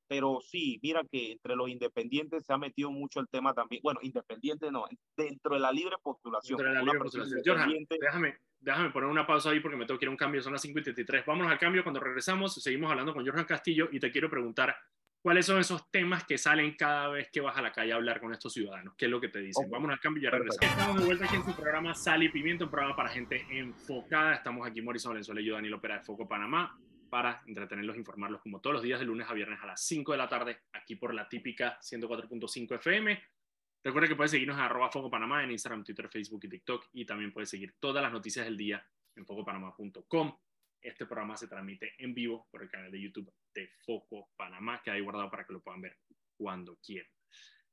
Pero sí, mira que entre los independientes se ha metido mucho el tema también. Bueno, independientes no, dentro de la libre postulación. Dentro de la libre postulación. Independiente- déjame, déjame poner una pausa ahí porque me tengo que ir a un cambio, son las 5 y 33. Vámonos al cambio, cuando regresamos seguimos hablando con Johan Castillo y te quiero preguntar, ¿cuáles son esos temas que salen cada vez que vas a la calle a hablar con estos ciudadanos? ¿Qué es lo que te dicen? Vámonos al cambio y ya Perfecto. regresamos. Estamos de vuelta aquí en su programa Sal y Pimiento, un programa para gente enfocada. Estamos aquí, Morison Valenzuela y yo, Daniel Opera de Foco Panamá, para entretenerlos, informarlos como todos los días de lunes a viernes a las 5 de la tarde, aquí por la típica 104.5 FM. Recuerda que puedes seguirnos en arroba Foco Panamá en Instagram, Twitter, Facebook y TikTok. Y también puedes seguir todas las noticias del día en focopanamá.com. Este programa se transmite en vivo por el canal de YouTube de Foco Panamá, que hay guardado para que lo puedan ver cuando quieran.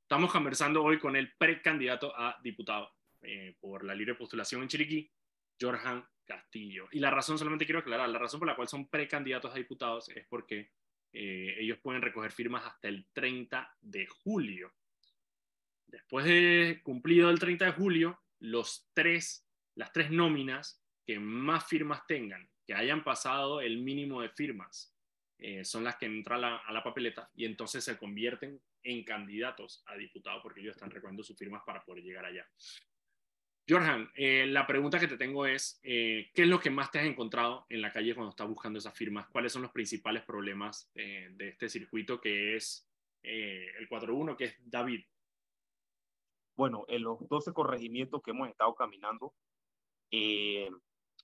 Estamos conversando hoy con el precandidato a diputado eh, por la libre postulación en Chiriquí, Jorjan Castillo. Y la razón, solamente quiero aclarar, la razón por la cual son precandidatos a diputados es porque eh, ellos pueden recoger firmas hasta el 30 de julio. Después de cumplido el 30 de julio, los tres, las tres nóminas que más firmas tengan, que hayan pasado el mínimo de firmas, eh, son las que entran la, a la papeleta y entonces se convierten en candidatos a diputados porque ellos están recogiendo sus firmas para poder llegar allá. Jorjan, eh, la pregunta que te tengo es, eh, ¿qué es lo que más te has encontrado en la calle cuando estás buscando esas firmas? ¿Cuáles son los principales problemas eh, de este circuito que es eh, el 4-1, que es David? Bueno, en los 12 corregimientos que hemos estado caminando,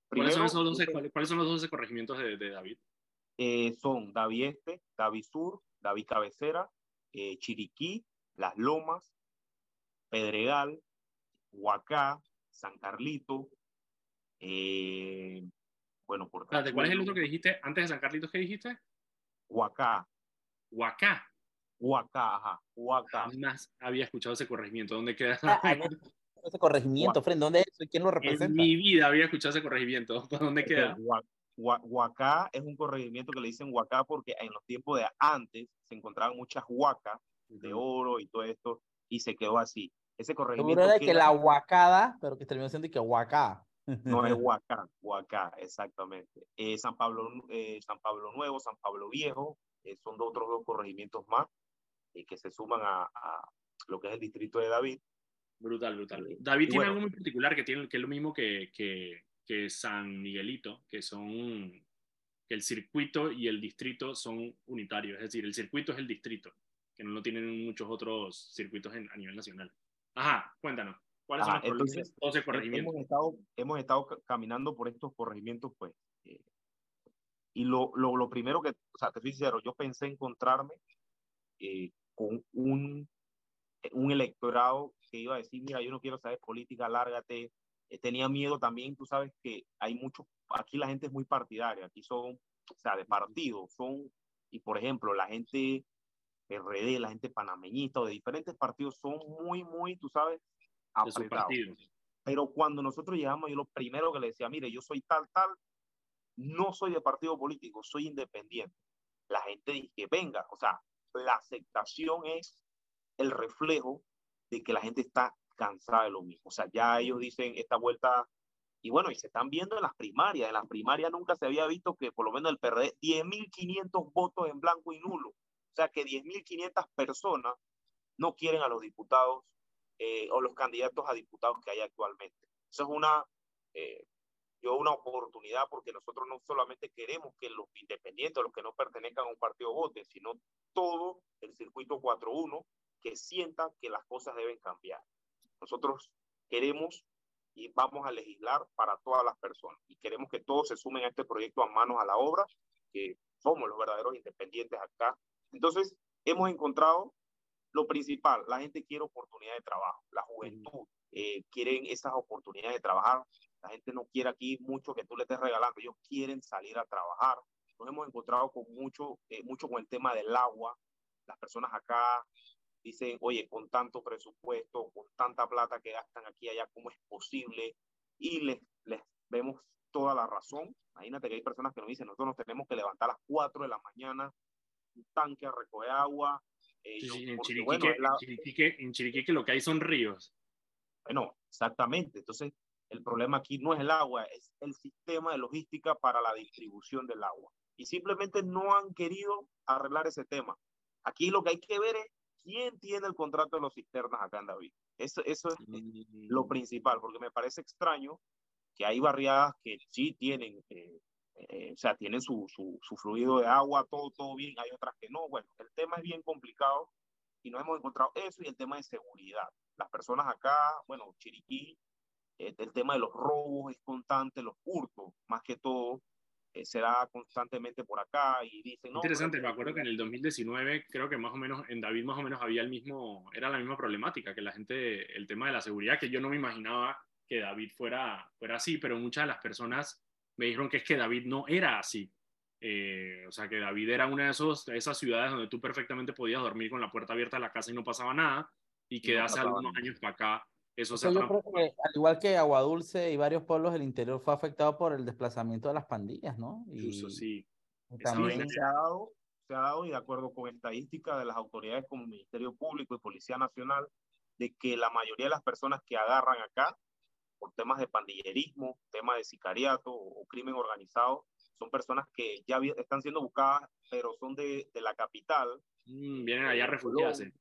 ¿Cuáles son, esos 12, yo- cuáles, cuáles son los 12 corregimientos de, de David? eh, son David Este, David Sur, David Cabecera, eh, Chiriquí, Las Lomas, Pedregal, Huacá, San Carlito, eh, bueno, por Espérate, ¿Cuál es el otro que dijiste antes de San Carlitos que dijiste? Huacá, Huacá. Huacá, ajá, Huacá. Jamás había escuchado ese corregimiento. ¿Dónde queda? [laughs] Ese corregimiento, Fred, ¿dónde es eso quién lo en representa? mi vida había escuchado ese corregimiento. [laughs] ¿Dónde queda? Hua- Hua- Huacá es un corregimiento que le dicen Huacá porque en los tiempos de antes se encontraban muchas huacas de oro y todo esto y se quedó así. Ese corregimiento Seguro de que la huacada, pero que terminó siendo y que huacá. no es [laughs] Huacá, Huacá, exactamente. Eh, San, Pablo, eh, San Pablo Nuevo, San Pablo Viejo, eh, son dos, otros dos corregimientos más eh, que se suman a, a lo que es el distrito de David. Brutal, brutal. David tiene algo muy particular que, tiene, que es lo mismo que, que, que San Miguelito, que son que el circuito y el distrito son unitarios. Es decir, el circuito es el distrito, que no lo tienen muchos otros circuitos en- a nivel nacional. Ajá, cuéntanos. ¿Cuáles son Ajá, los entonces, 12 corregimientos. Hemos estado, hemos estado ca- caminando por estos corregimientos, pues. eh, y lo, lo, lo primero que, o sea, te soy sincero, yo pensé encontrarme eh, con un, un electorado que iba a decir, mira, yo no quiero saber política, lárgate. Eh, tenía miedo también, tú sabes que hay muchos, aquí la gente es muy partidaria, aquí son, o sea, de partido, son, y por ejemplo, la gente PRD, la gente panameñista o de diferentes partidos son muy, muy, tú sabes, apretados. Pero cuando nosotros llegamos, yo lo primero que le decía, mire, yo soy tal, tal, no soy de partido político, soy independiente. La gente dice, venga, o sea, la aceptación es el reflejo de que la gente está cansada de lo mismo. O sea, ya ellos dicen esta vuelta, y bueno, y se están viendo en las primarias. En las primarias nunca se había visto que por lo menos el PRD, 10.500 votos en blanco y nulo. O sea, que 10.500 personas no quieren a los diputados eh, o los candidatos a diputados que hay actualmente. Eso es una, eh, yo una oportunidad porque nosotros no solamente queremos que los independientes, los que no pertenezcan a un partido voten, sino todo el circuito 4-1 que sienta que las cosas deben cambiar. Nosotros queremos y vamos a legislar para todas las personas y queremos que todos se sumen a este proyecto a manos a la obra, que somos los verdaderos independientes acá. Entonces, hemos encontrado lo principal, la gente quiere oportunidad de trabajo, la juventud eh, quieren esas oportunidades de trabajar, la gente no quiere aquí mucho que tú le estés regalando, ellos quieren salir a trabajar, nos hemos encontrado con mucho, eh, mucho con el tema del agua. Las personas acá dicen, oye, con tanto presupuesto, con tanta plata que gastan aquí y allá, ¿cómo es posible? Y les, les vemos toda la razón. Imagínate que hay personas que nos dicen, nosotros nos tenemos que levantar a las 4 de la mañana, un tanque a recoger agua. eh, Sí, en, Chiriquí, bueno, que, la- en, Chiriquí, en Chiriquí que lo que hay son ríos. Bueno, exactamente. Entonces, el problema aquí no es el agua, es el sistema de logística para la distribución del agua. Y simplemente no han querido arreglar ese tema. Aquí lo que hay que ver es quién tiene el contrato de los cisternas acá en David. Eso, eso es lo principal, porque me parece extraño que hay barriadas que sí tienen, eh, eh, o sea, tienen su, su, su fluido de agua, todo, todo bien, hay otras que no. Bueno, el tema es bien complicado y nos hemos encontrado eso y el tema de seguridad. Las personas acá, bueno, Chiriquí, eh, el tema de los robos es constante, los hurtos, más que todo, eh, se da constantemente por acá y dicen, no, Interesante, me acuerdo que en el 2019 creo que más o menos en David más o menos había el mismo, era la misma problemática, que la gente, el tema de la seguridad, que yo no me imaginaba que David fuera, fuera así, pero muchas de las personas me dijeron que es que David no era así. Eh, o sea, que David era una de, esos, de esas ciudades donde tú perfectamente podías dormir con la puerta abierta de la casa y no pasaba nada, y que no hace algunos años para acá eso se Eso ha yo creo que, al igual que Aguadulce y varios pueblos del interior, fue afectado por el desplazamiento de las pandillas, ¿no? Y Justo, sí. y también- se ha dado, se ha dado y de acuerdo con estadísticas de las autoridades como Ministerio Público y Policía Nacional, de que la mayoría de las personas que agarran acá por temas de pandillerismo, temas de sicariato o, o crimen organizado, son personas que ya están siendo buscadas, pero son de, de la capital. Mm, vienen allá a Eh, refugiarse,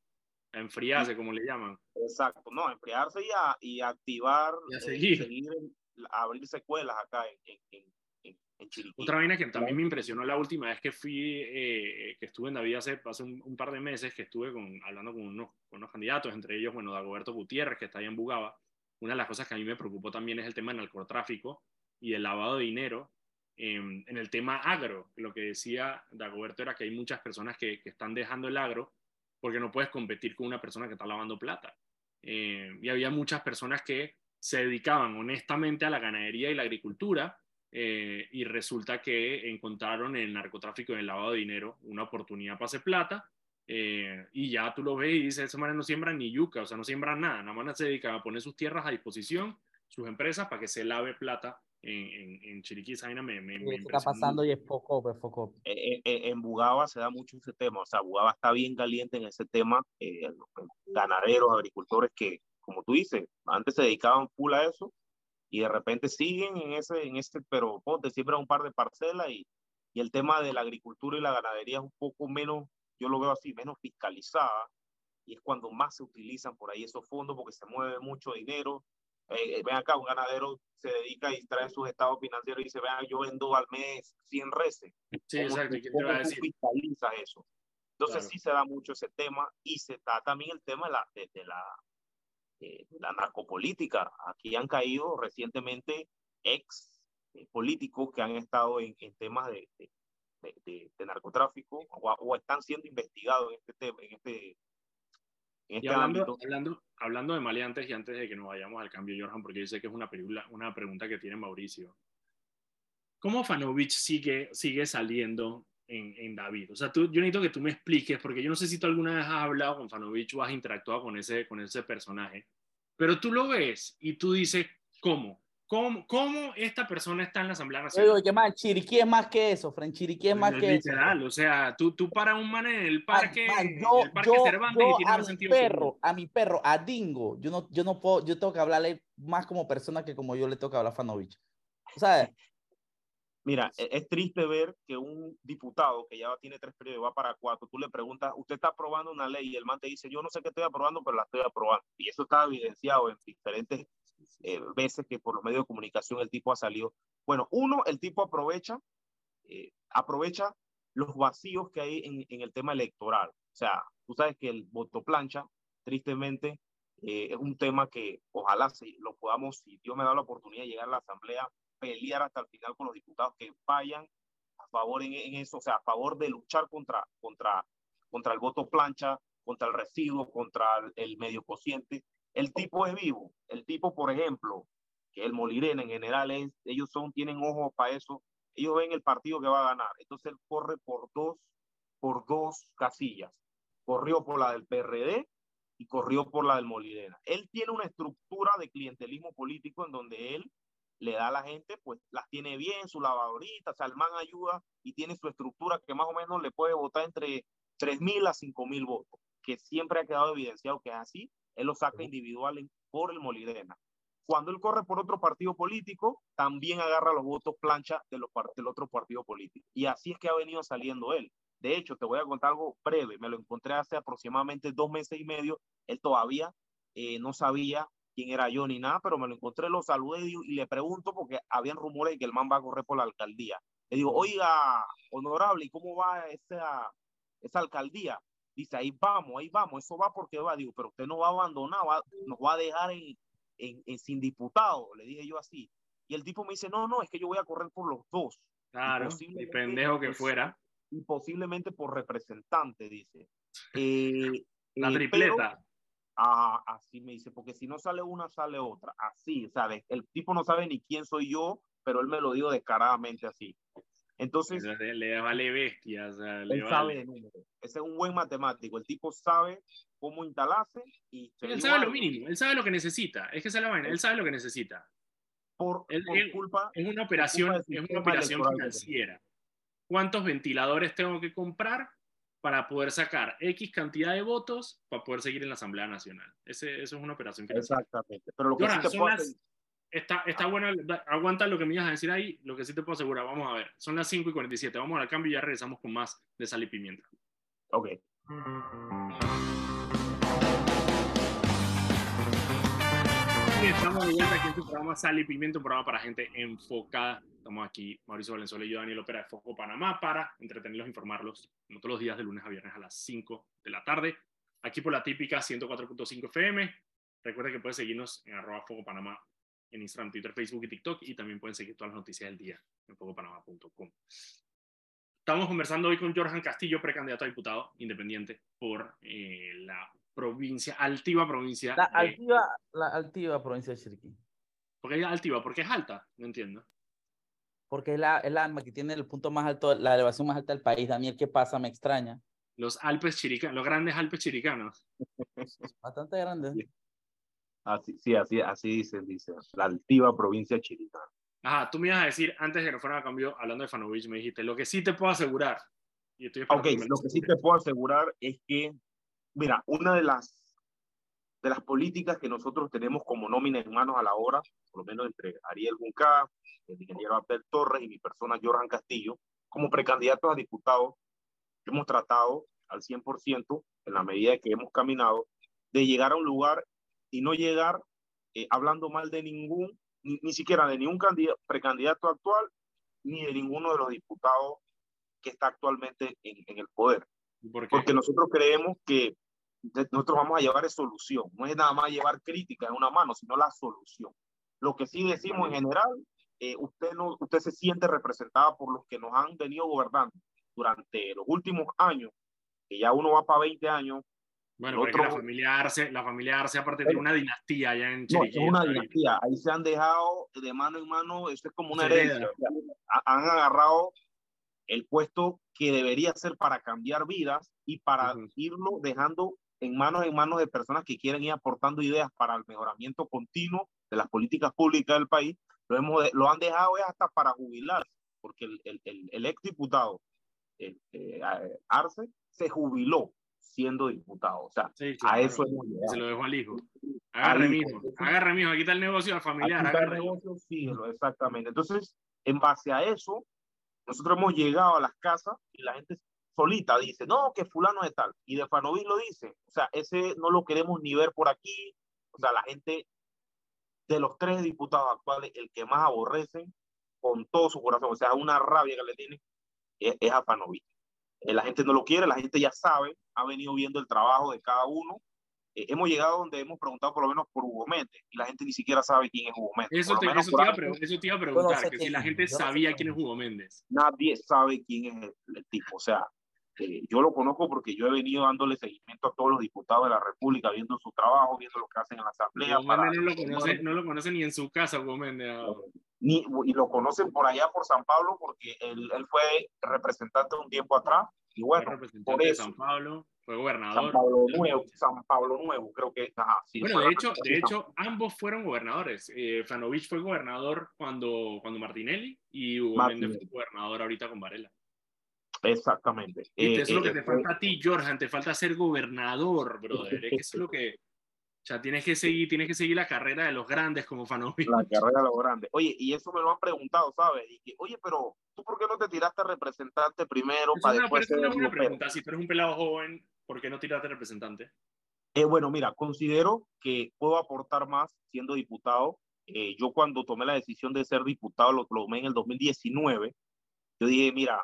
a enfriarse, como le llaman. Exacto, no, a emplearse y a, y activar, Y a eh, seguir. en- a abrir secuelas acá en, en, en, en, Chiriquí. Otra vaina que también me impresionó la última vez que fui, eh, que estuve en David hace, hace un, un par de meses, que estuve con, hablando con unos, con unos candidatos, entre ellos, bueno, Dagoberto Gutiérrez, que está ahí en Bugaba. Una de las cosas que a mí me preocupó también es el tema del narcotráfico y el lavado de dinero. em, en el tema agro, lo que decía Dagoberto era que hay muchas personas que, que están dejando el agro porque no puedes competir con una persona que está lavando plata. Eh, y había muchas personas que se dedicaban honestamente a la ganadería y la agricultura, eh, y resulta que encontraron en el narcotráfico y en el lavado de dinero una oportunidad para hacer plata, eh, y ya tú lo ves y dices, esa manera no siembran ni yuca, o sea, no siembran nada, nada más se dedican a poner sus tierras a disposición, sus empresas, para que se lave plata en, en, en Chiriquí. Esa vaina me, me, me está pasando mucho. y es poco, pues poco. eh, eh, en Bugaba se da mucho ese tema, o sea, Bugaba está bien caliente en ese tema, eh, los ganaderos, agricultores que, como tú dices, antes se dedicaban full a eso y de repente siguen en ese, en ese pero ponte, siembran un par de parcelas y, y el tema de la agricultura y la ganadería es un poco menos, yo lo veo así, menos fiscalizada y es cuando más se utilizan por ahí esos fondos porque se mueve mucho dinero. Eh, eh, ven acá, un ganadero se dedica y trae sus estados financieros y dice, vean, yo vendo al mes 100 reses. Sí, ¿Cómo exacto. tú- ¿y ¿Qué te va a decir? eso? Entonces Claro. sí se da mucho ese tema y se da también el tema de la, de, de la, eh, de la narcopolítica. Aquí han caído recientemente ex eh, políticos que han estado en, en temas de, de, de- de- de narcotráfico o, o están siendo investigados en este tema, en este, en Y este hablando, ámbito. hablando, hablando de maleantes y antes de que nos vayamos al cambio, Jorge, porque yo sé que es una, película, una pregunta que tiene Mauricio. ¿Cómo Fanovich sigue, sigue saliendo en, en David? O sea, tú, yo necesito que tú me expliques, porque yo no sé si tú alguna vez has hablado con Fanovich o has interactuado con ese, con ese personaje, pero tú lo ves y tú dices, ¿cómo? ¿Cómo, cómo esta persona está en la Asamblea Nacional? ¿qué más? Chiriquí es más que eso, Fren. Chiriquí es más que eso. Literal, o sea, tú, tú para un man en el Man, parque, man, en yo, el parque yo- Cervantes yo y tiene a más mi sentido perro, a mi perro, a Dingo, yo no, yo no puedo, yo tengo que hablarle más como persona que como yo le tengo que hablar a Fanovich. O sea, Mira, e- es triste ver que un diputado que ya tiene tres periodos va para cuatro, tú le preguntas, usted está aprobando una ley y el man te dice, yo no sé qué estoy aprobando, pero la estoy aprobando. Y eso está evidenciado en diferentes eh, veces que por los medios de comunicación el tipo ha salido. Bueno, uno, el tipo aprovecha, eh, aprovecha los vacíos que hay en, en el tema electoral. O sea, tú sabes que el voto plancha, tristemente, eh, es un tema que ojalá si lo podamos, si Dios me da la oportunidad de llegar a la Asamblea, pelear hasta el final con los diputados que vayan a favor en, en eso, o sea, a favor de luchar contra, contra, contra el voto plancha, contra el residuo, contra el, el medio cociente. El tipo es vivo. El tipo, por ejemplo, que el Molirena en general es, ellos son, tienen ojos para eso, ellos ven el partido que va a ganar. Entonces él corre por dos, por dos casillas. Corrió por la del PRD y corrió por la del Molirena. Él tiene una estructura de clientelismo político en donde él le da a la gente, pues las tiene bien, su lavadorita, Salman ayuda y tiene su estructura que más o menos le puede votar entre 3.000 a 5.000 votos, que siempre ha quedado evidenciado que es así, él lo saca individual en- por el Molirena. Cuando él corre por otro partido político, también agarra los votos plancha de los del otro partido político. Y así es que ha venido saliendo él. De hecho, te voy a contar algo breve. Me lo encontré hace aproximadamente dos meses y medio. Él todavía eh, no sabía quién era yo ni nada, pero me lo encontré, lo saludé y, y le pregunto porque habían rumores de que el man va a correr por la alcaldía. Le digo, oiga, honorable, ¿y cómo va esa, esa alcaldía? Dice, ahí vamos, ahí vamos, eso va porque va. Digo, pero usted no va a abandonar, va- nos va a dejar en, en, en sin diputado, le dije yo así. Y el tipo me dice, no, no, es que yo voy a correr por los dos. Claro, posiblemente- pendejo que fuera. Y posiblemente por representante, dice. Eh, [laughs] La eh, pero- tripleta. Ah, así me dice, porque si no sale una, sale otra. Así, ¿sabes? El tipo no sabe ni quién soy yo, pero él me lo dijo descaradamente así. Entonces, Le, le vale bestia. O sea, le él vale. sabe de números. Ese es un buen matemático. El tipo sabe cómo instalarse y Sí, él sabe lo algo, mínimo, él sabe lo que necesita. Es que esa es la vaina, él sabe lo que necesita. Por, él- por él- culpa, Es una operación, es una operación financiera. ¿Cuántos ventiladores tengo que comprar para poder sacar X cantidad de votos para poder seguir en la Asamblea Nacional? Ese, eso es una operación financiera. exactamente. Pero lo que Joran, sí te son puedo las- Está, está bueno, da- aguanta lo que me ibas a decir ahí, lo que sí te puedo asegurar, vamos a ver, son las 5 y 47, vamos al cambio y ya regresamos con más de sal y pimienta. Ok. Y estamos de vuelta aquí en tu programa Sal y Pimienta, un programa para gente enfocada. Estamos aquí, Mauricio Valenzuela y yo, Daniel Opera de Foco Panamá, para entretenerlos informarlos como todos los días de lunes a viernes a las 5 de la tarde. Aquí por la típica 104.5 FM. Recuerda que puedes seguirnos en arroba Foco Panamá en Instagram, Twitter, Facebook y TikTok. Y también pueden seguir todas las noticias del día en focopanamá.com. Estamos conversando hoy con Jorjan Castillo, precandidato a diputado independiente por eh, la provincia, altiva provincia. La de- altiva, la altiva provincia de Chiriquí. ¿Por qué es altiva? Porque es alta, no entiendo. Porque es la, es la alma que tiene el punto más alto, la elevación más alta del país. Daniel, ¿qué pasa? Me extraña. Los Alpes chiricanos, los grandes Alpes chiricanos. [laughs] Bastante grande. Sí. Así, sí, así, así dicen, dicen. La altiva provincia Chiriquí. Ajá, tú me ibas a decir, antes de que nos fueran a cambio, hablando de Fanovich, me dijiste, lo que sí te puedo asegurar. Y estoy Ok, que lo que sí te puedo asegurar es que, mira, una de las, de las políticas que nosotros tenemos como nómina en manos a la hora, por lo menos entre Ariel Junca, el ingeniero Abel Torres y mi persona, Joran Castillo, como precandidatos a diputados, hemos tratado al 100%, en la medida que hemos caminado, de llegar a un lugar y no llegar eh, hablando mal de ningún, ni, ni siquiera de ningún candidato, precandidato actual, ni de ninguno de los diputados que está actualmente en, en el poder. ¿Por? Porque nosotros creemos que nosotros vamos a llevar es solución. No es nada más llevar crítica en una mano, sino la solución. Lo que sí decimos en general, eh, usted, no, usted se siente representada por los que nos han venido gobernando durante los últimos años, que ya uno va para 20 años. Bueno, el porque la otro- familia Arce, la familia Arce aparte tiene una dinastía allá en No, Chiriquí. es una dinastía. Ahí se han dejado de mano en mano, eso es como una herencia. Han agarrado el puesto que debería ser para cambiar vidas y para Ujú. irlo dejando en manos en manos de personas que quieren ir aportando ideas para el mejoramiento continuo de las políticas públicas del país. Lo, hemos, lo han dejado hasta para jubilarse, porque el, el, el, el ex diputado este, eh, Arce se jubiló siendo diputado. O sea, Sí, a claro. eso hemos Y llegado. se lo dejó al hijo. Agarre, mijo. Agarre, mijo. Aquí está el negocio al familiar. Aquí está el agarre. negocio, síguelo, exactamente. Entonces, en base a eso, nosotros hemos llegado a las casas y la gente solita dice, no, que fulano es tal. Y de Fanoví lo dice. O sea, ese no lo queremos ni ver por aquí. O sea, la gente de los tres diputados actuales, el que más aborrecen con todo su corazón, o sea, una rabia que le tiene, es, es a Fanoví. Eh, la gente no lo quiere, la gente ya sabe, ha venido viendo el trabajo de cada uno. Eh, hemos llegado donde hemos preguntado por lo menos por Hugo Méndez y la gente ni siquiera sabe quién es Hugo Méndez. Eso te, eso, te iba algo, eso te iba a no preguntar, sé que si la gente no sabía quién es. Hugo Méndez. nadie sabe quién es el, el tipo. O sea, eh, yo lo conozco porque yo he venido dándole seguimiento a todos los diputados de la República, viendo su trabajo, viendo lo que hacen en la Asamblea. Para- no lo, conoce, no lo conoce ni en su casa, Hugo Méndez. Ni, y lo conocen por allá por San Pablo porque él, él fue representante un tiempo atrás y bueno, representante por de eso. San Pablo, fue San gobernador. Pablo Nuevo, San Pablo Nuevo, creo que, sí, Bueno, de hecho, de hecho, ambos fueron gobernadores. Eh, Fanovich fue gobernador cuando, cuando Martinelli y Hugo Martinelli. Méndez fue gobernador ahorita con Varela. Exactamente. Eh, eso es lo que eh, te fue- falta a ti, Jorjan, te falta ser gobernador, brother. Es que eso es lo que... O sea, tienes que seguir, tienes que seguir la carrera de los grandes como Fanovich. La carrera de lo grande. Oye, y eso me lo han preguntado, ¿sabes? Y que, oye, pero ¿tú por qué no te tiraste a representante primero Es para una, después es una ser buena pregunta. Si tú eres un pelado joven, ¿por qué no tiraste representante? Eh, bueno, mira, considero que puedo aportar más siendo diputado. Eh, yo cuando tomé la decisión de ser diputado, lo tomé en el 2019, yo dije, mira,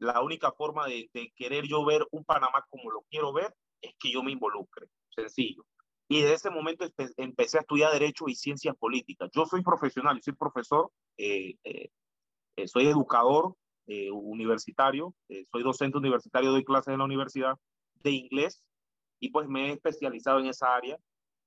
la única forma de, de querer yo ver un Panamá como lo quiero ver es que yo me involucre, sencillo. Y desde ese momento empe- empecé a estudiar Derecho y Ciencias Políticas. Yo soy profesional, soy profesor, eh, eh, eh, soy educador eh, universitario, eh, soy docente universitario, doy clases en la universidad de inglés y pues me he especializado en esa área,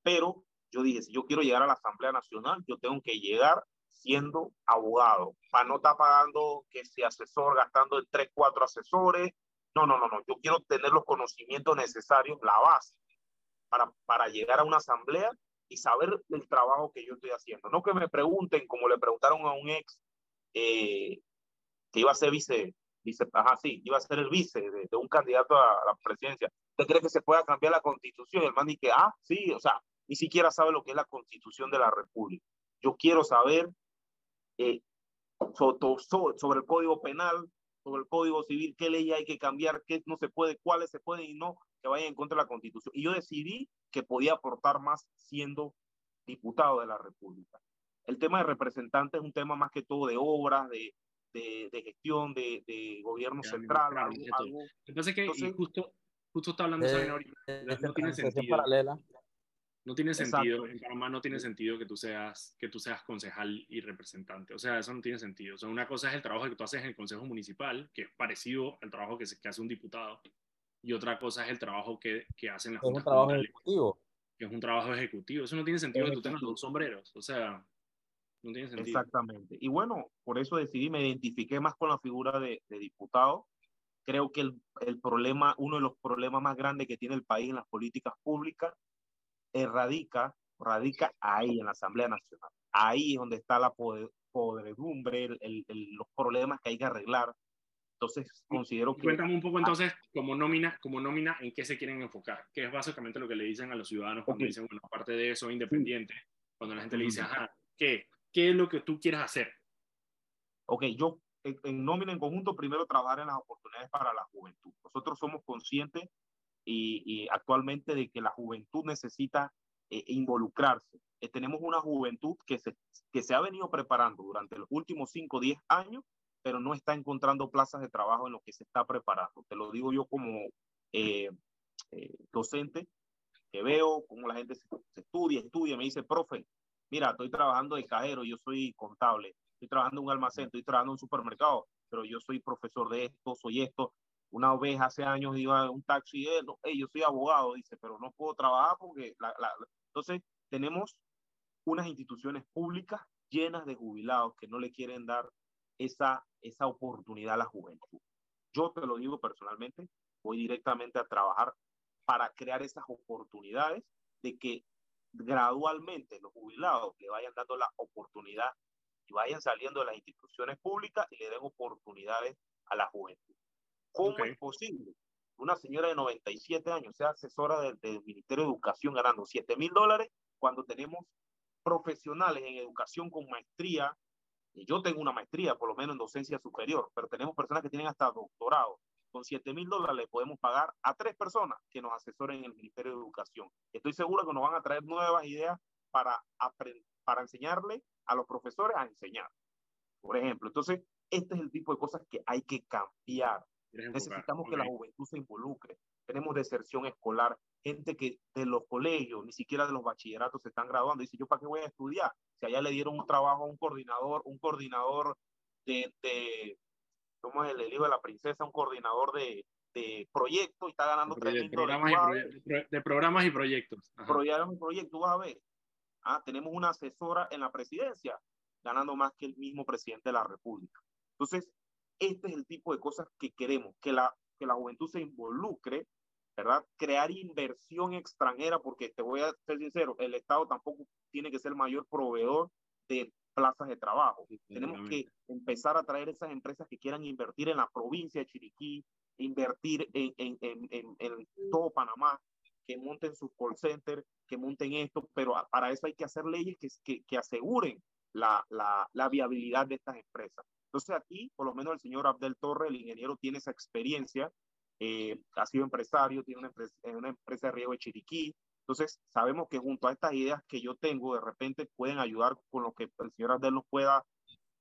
pero yo dije, si yo quiero llegar a la Asamblea Nacional, yo tengo que llegar siendo abogado, para no estar pagando que si asesor, gastando en tres, cuatro asesores. No, no, no, no, yo quiero tener los conocimientos necesarios, la base, para, para llegar a una asamblea y saber el trabajo que yo estoy haciendo. No que me pregunten, como le preguntaron a un ex, eh, que iba a ser vice, vice, ajá, sí, iba a ser el vice de, un candidato a la presidencia. ¿Usted cree que se pueda cambiar la constitución? Y el man dice, ah, sí, o sea, ni siquiera sabe lo que es la constitución de la república. Yo quiero saber eh, so- to- so- sobre el código penal, sobre el código civil, qué ley hay que cambiar, qué no se puede, cuáles se pueden y no, que vayan en contra de la constitución. Y yo decidí que podía aportar más siendo diputado de la república. El tema de representante es un tema más que todo de obras, de, de, de gestión, de, de gobierno Ya, central, algo- de algo- Lo que Entonces- justo, justo está hablando esa vaina ahorita. de no tiene descentralización sentido. paralela. No tiene Exacto. sentido, en Panamá no tiene sentido que tú seas que tú seas concejal y representante. O sea, eso no tiene sentido. O sea, una cosa es el trabajo que tú haces en el Consejo Municipal, que es parecido al trabajo que, se- que hace un diputado, y otra cosa es el trabajo que, que hacen las Es un juntas trabajo comunales, ejecutivo. que es un trabajo ejecutivo. Eso no tiene sentido que tú tengas dos sombreros. O sea, no tiene sentido. Exactamente. Y bueno, por eso decidí, me identifiqué más con la figura de, de diputado. Creo que el, el problema, uno de los problemas más grandes que tiene el país en las políticas públicas, eh, radica, radica ahí en la Asamblea Nacional. Ahí es donde está la poder- podredumbre, el- el- los problemas que hay que arreglar. Entonces, considero que... Cuéntame un poco entonces, como nómina, como nómina, ¿en qué se quieren enfocar? Que es básicamente lo que le dicen a los ciudadanos cuando Ok. dicen, bueno, aparte de eso, independiente, cuando la gente le dice, ajá, ¿qué? ¿Qué es lo que tú quieres hacer? Ok, yo en, en nómina en conjunto, primero trabajar en las oportunidades para la juventud. Nosotros somos conscientes y, y actualmente de que la juventud necesita eh, involucrarse. Eh, tenemos una juventud que se, que se ha venido preparando durante los últimos 5 o 10 años, pero no está encontrando plazas de trabajo en lo que se está preparando. Te lo digo yo como eh, eh, docente, que veo cómo la gente se, se estudia, estudia, me dice, profe, mira, estoy trabajando de cajero, yo soy contable, estoy trabajando en un almacén, estoy trabajando en un supermercado, pero yo soy profesor de esto, soy esto. Una vez hace años iba a un taxi, eh, no, hey, yo soy abogado, dice, pero no puedo trabajar porque... La, la, la-". Entonces, tenemos unas instituciones públicas llenas de jubilados que no le quieren dar esa, esa oportunidad a la juventud. Yo te lo digo personalmente, voy directamente a trabajar para crear esas oportunidades de que gradualmente los jubilados le vayan dando la oportunidad y vayan saliendo de las instituciones públicas y le den oportunidades a la juventud. ¿Cómo Ok. es posible? Una señora de 97 años sea asesora del, del Ministerio de Educación ganando 7 mil dólares cuando tenemos profesionales en educación con maestría. Y Yo tengo una maestría, por lo menos en docencia superior, pero tenemos personas que tienen hasta doctorado. Con 7 mil dólares le podemos pagar a tres personas que nos asesoren en el Ministerio de Educación. Estoy seguro que nos van a traer nuevas ideas para, para enseñarle a los profesores a enseñar. Por ejemplo, entonces, este es el tipo de cosas que hay que cambiar. Necesitamos que la juventud se involucre. Tenemos deserción escolar, gente que de los colegios, ni siquiera de los bachilleratos se están graduando. Dice, ¿yo para qué voy a estudiar? Si allá le dieron un trabajo a un coordinador, un coordinador de, de ¿cómo es el, el hijo de la princesa? Un coordinador de, de proyecto y está ganando de, 3 de mil dólares. programas y ver, proye- de pro- de programas y proyectos. Ajá. proyecto, un proyecto, vas a ver. Ah, tenemos una asesora en la presidencia ganando más que el mismo presidente de la República. Entonces, este es el tipo de cosas que queremos, que la, que la juventud se involucre, ¿verdad? Crear inversión extranjera, porque te voy a ser sincero, el Estado tampoco tiene que ser el mayor proveedor de plazas de trabajo. Tenemos que empezar a traer esas empresas que quieran invertir en la provincia de Chiriquí, invertir en, en, en, en todo Panamá, que monten sus call centers, que monten esto, pero para eso hay que hacer leyes que, que, que aseguren la, la, la, viabilidad de estas empresas. Entonces aquí, por lo menos el señor Abdel Torre, el ingeniero, tiene esa experiencia, eh, ha sido empresario, tiene una empresa, una empresa de riego de Chiriquí, entonces sabemos que junto a estas ideas que yo tengo, de repente pueden ayudar con lo que el señor Abdel nos pueda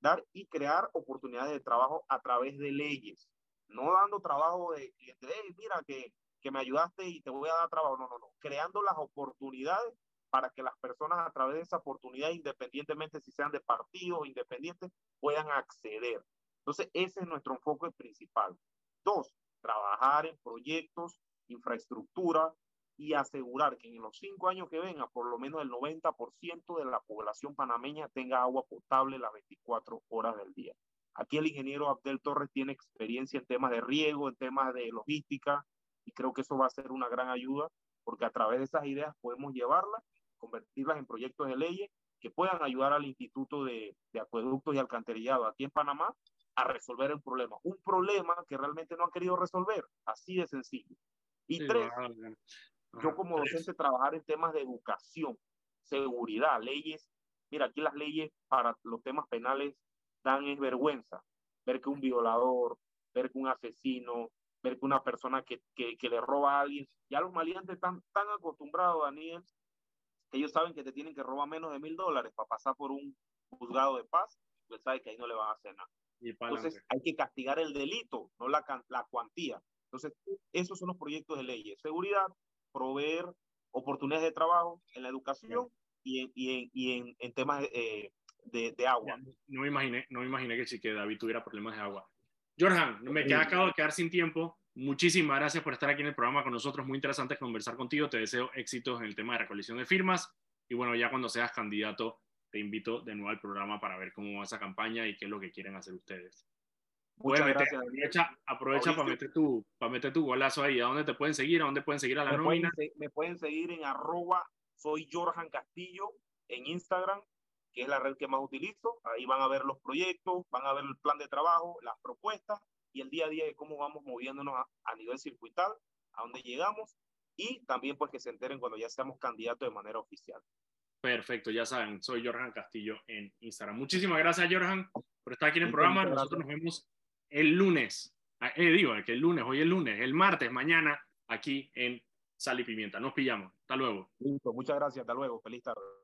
dar y crear oportunidades de trabajo a través de leyes, no dando trabajo de, de mira que que me ayudaste y te voy a dar trabajo. No, no, no. Creando las oportunidades para que las personas a través de esa oportunidad, independientemente si sean de partido o independientes, puedan acceder. Entonces, ese es nuestro enfoque principal. Dos, trabajar en proyectos, infraestructura y asegurar que en los cinco años que vengan, por lo menos el 90% de la población panameña tenga agua potable las 24 horas del día. Aquí el ingeniero Abdel Torres tiene experiencia en temas de riego, en temas de logística, y creo que eso va a ser una gran ayuda porque a través de esas ideas podemos llevarlas, convertirlas en proyectos de leyes que puedan ayudar al Instituto de, de Acueductos y Alcantarillado aquí en Panamá a resolver el problema. Un problema que realmente no han querido resolver, así de sencillo. Y sí, tres, yo como docente trabajar en temas de educación, seguridad, leyes. Mira, aquí las leyes para los temas penales dan es vergüenza. Ver que un violador, ver que un asesino, ver que una persona que, que, que, le roba a alguien, ya los maleantes están tan acostumbrados, Daniel, que ellos saben que te tienen que robar menos de mil dólares para pasar por un juzgado de paz, pues sabe que ahí no le van a hacer nada. Entonces hay que castigar el delito, no la, la cuantía. Entonces, esos son los proyectos de leyes. Seguridad, proveer oportunidades de trabajo en la educación y en, y en, y en, en temas eh, de, de, agua. No me imaginé, no me imaginé que, sí, que David tuviera problemas de agua. Jorjan, me queda, acabo de quedar sin tiempo. Muchísimas gracias por estar aquí en el programa con nosotros. Muy interesante conversar contigo. Te deseo éxitos en el tema de recolección de firmas. Y bueno, ya cuando seas candidato, te invito de nuevo al programa para ver cómo va esa campaña y qué es lo que quieren hacer ustedes. Muchas gracias. Aprovecha, aprovecha para, meter tu, para meter tu golazo ahí. ¿A dónde te pueden seguir? ¿A dónde pueden seguir a la me nómina? Pueden, me pueden seguir en arroba soy Jorjan Castillo en Instagram que es la red que más utilizo. Ahí van a ver los proyectos, van a ver el plan de trabajo, las propuestas y el día a día de cómo vamos moviéndonos a, a nivel circuital, a dónde llegamos y también pues que se enteren cuando ya seamos candidatos de manera oficial. Perfecto, ya saben, soy Jorjan Castillo en Instagram. Muchísimas gracias, Jorjan, por estar aquí en el programa. Nosotros nos vemos el lunes. Eh, digo, que el lunes, hoy el lunes, el martes, mañana, aquí en Sal y Pimienta. Nos pillamos. Hasta luego. Listo, muchas gracias. Hasta luego. Feliz tarde.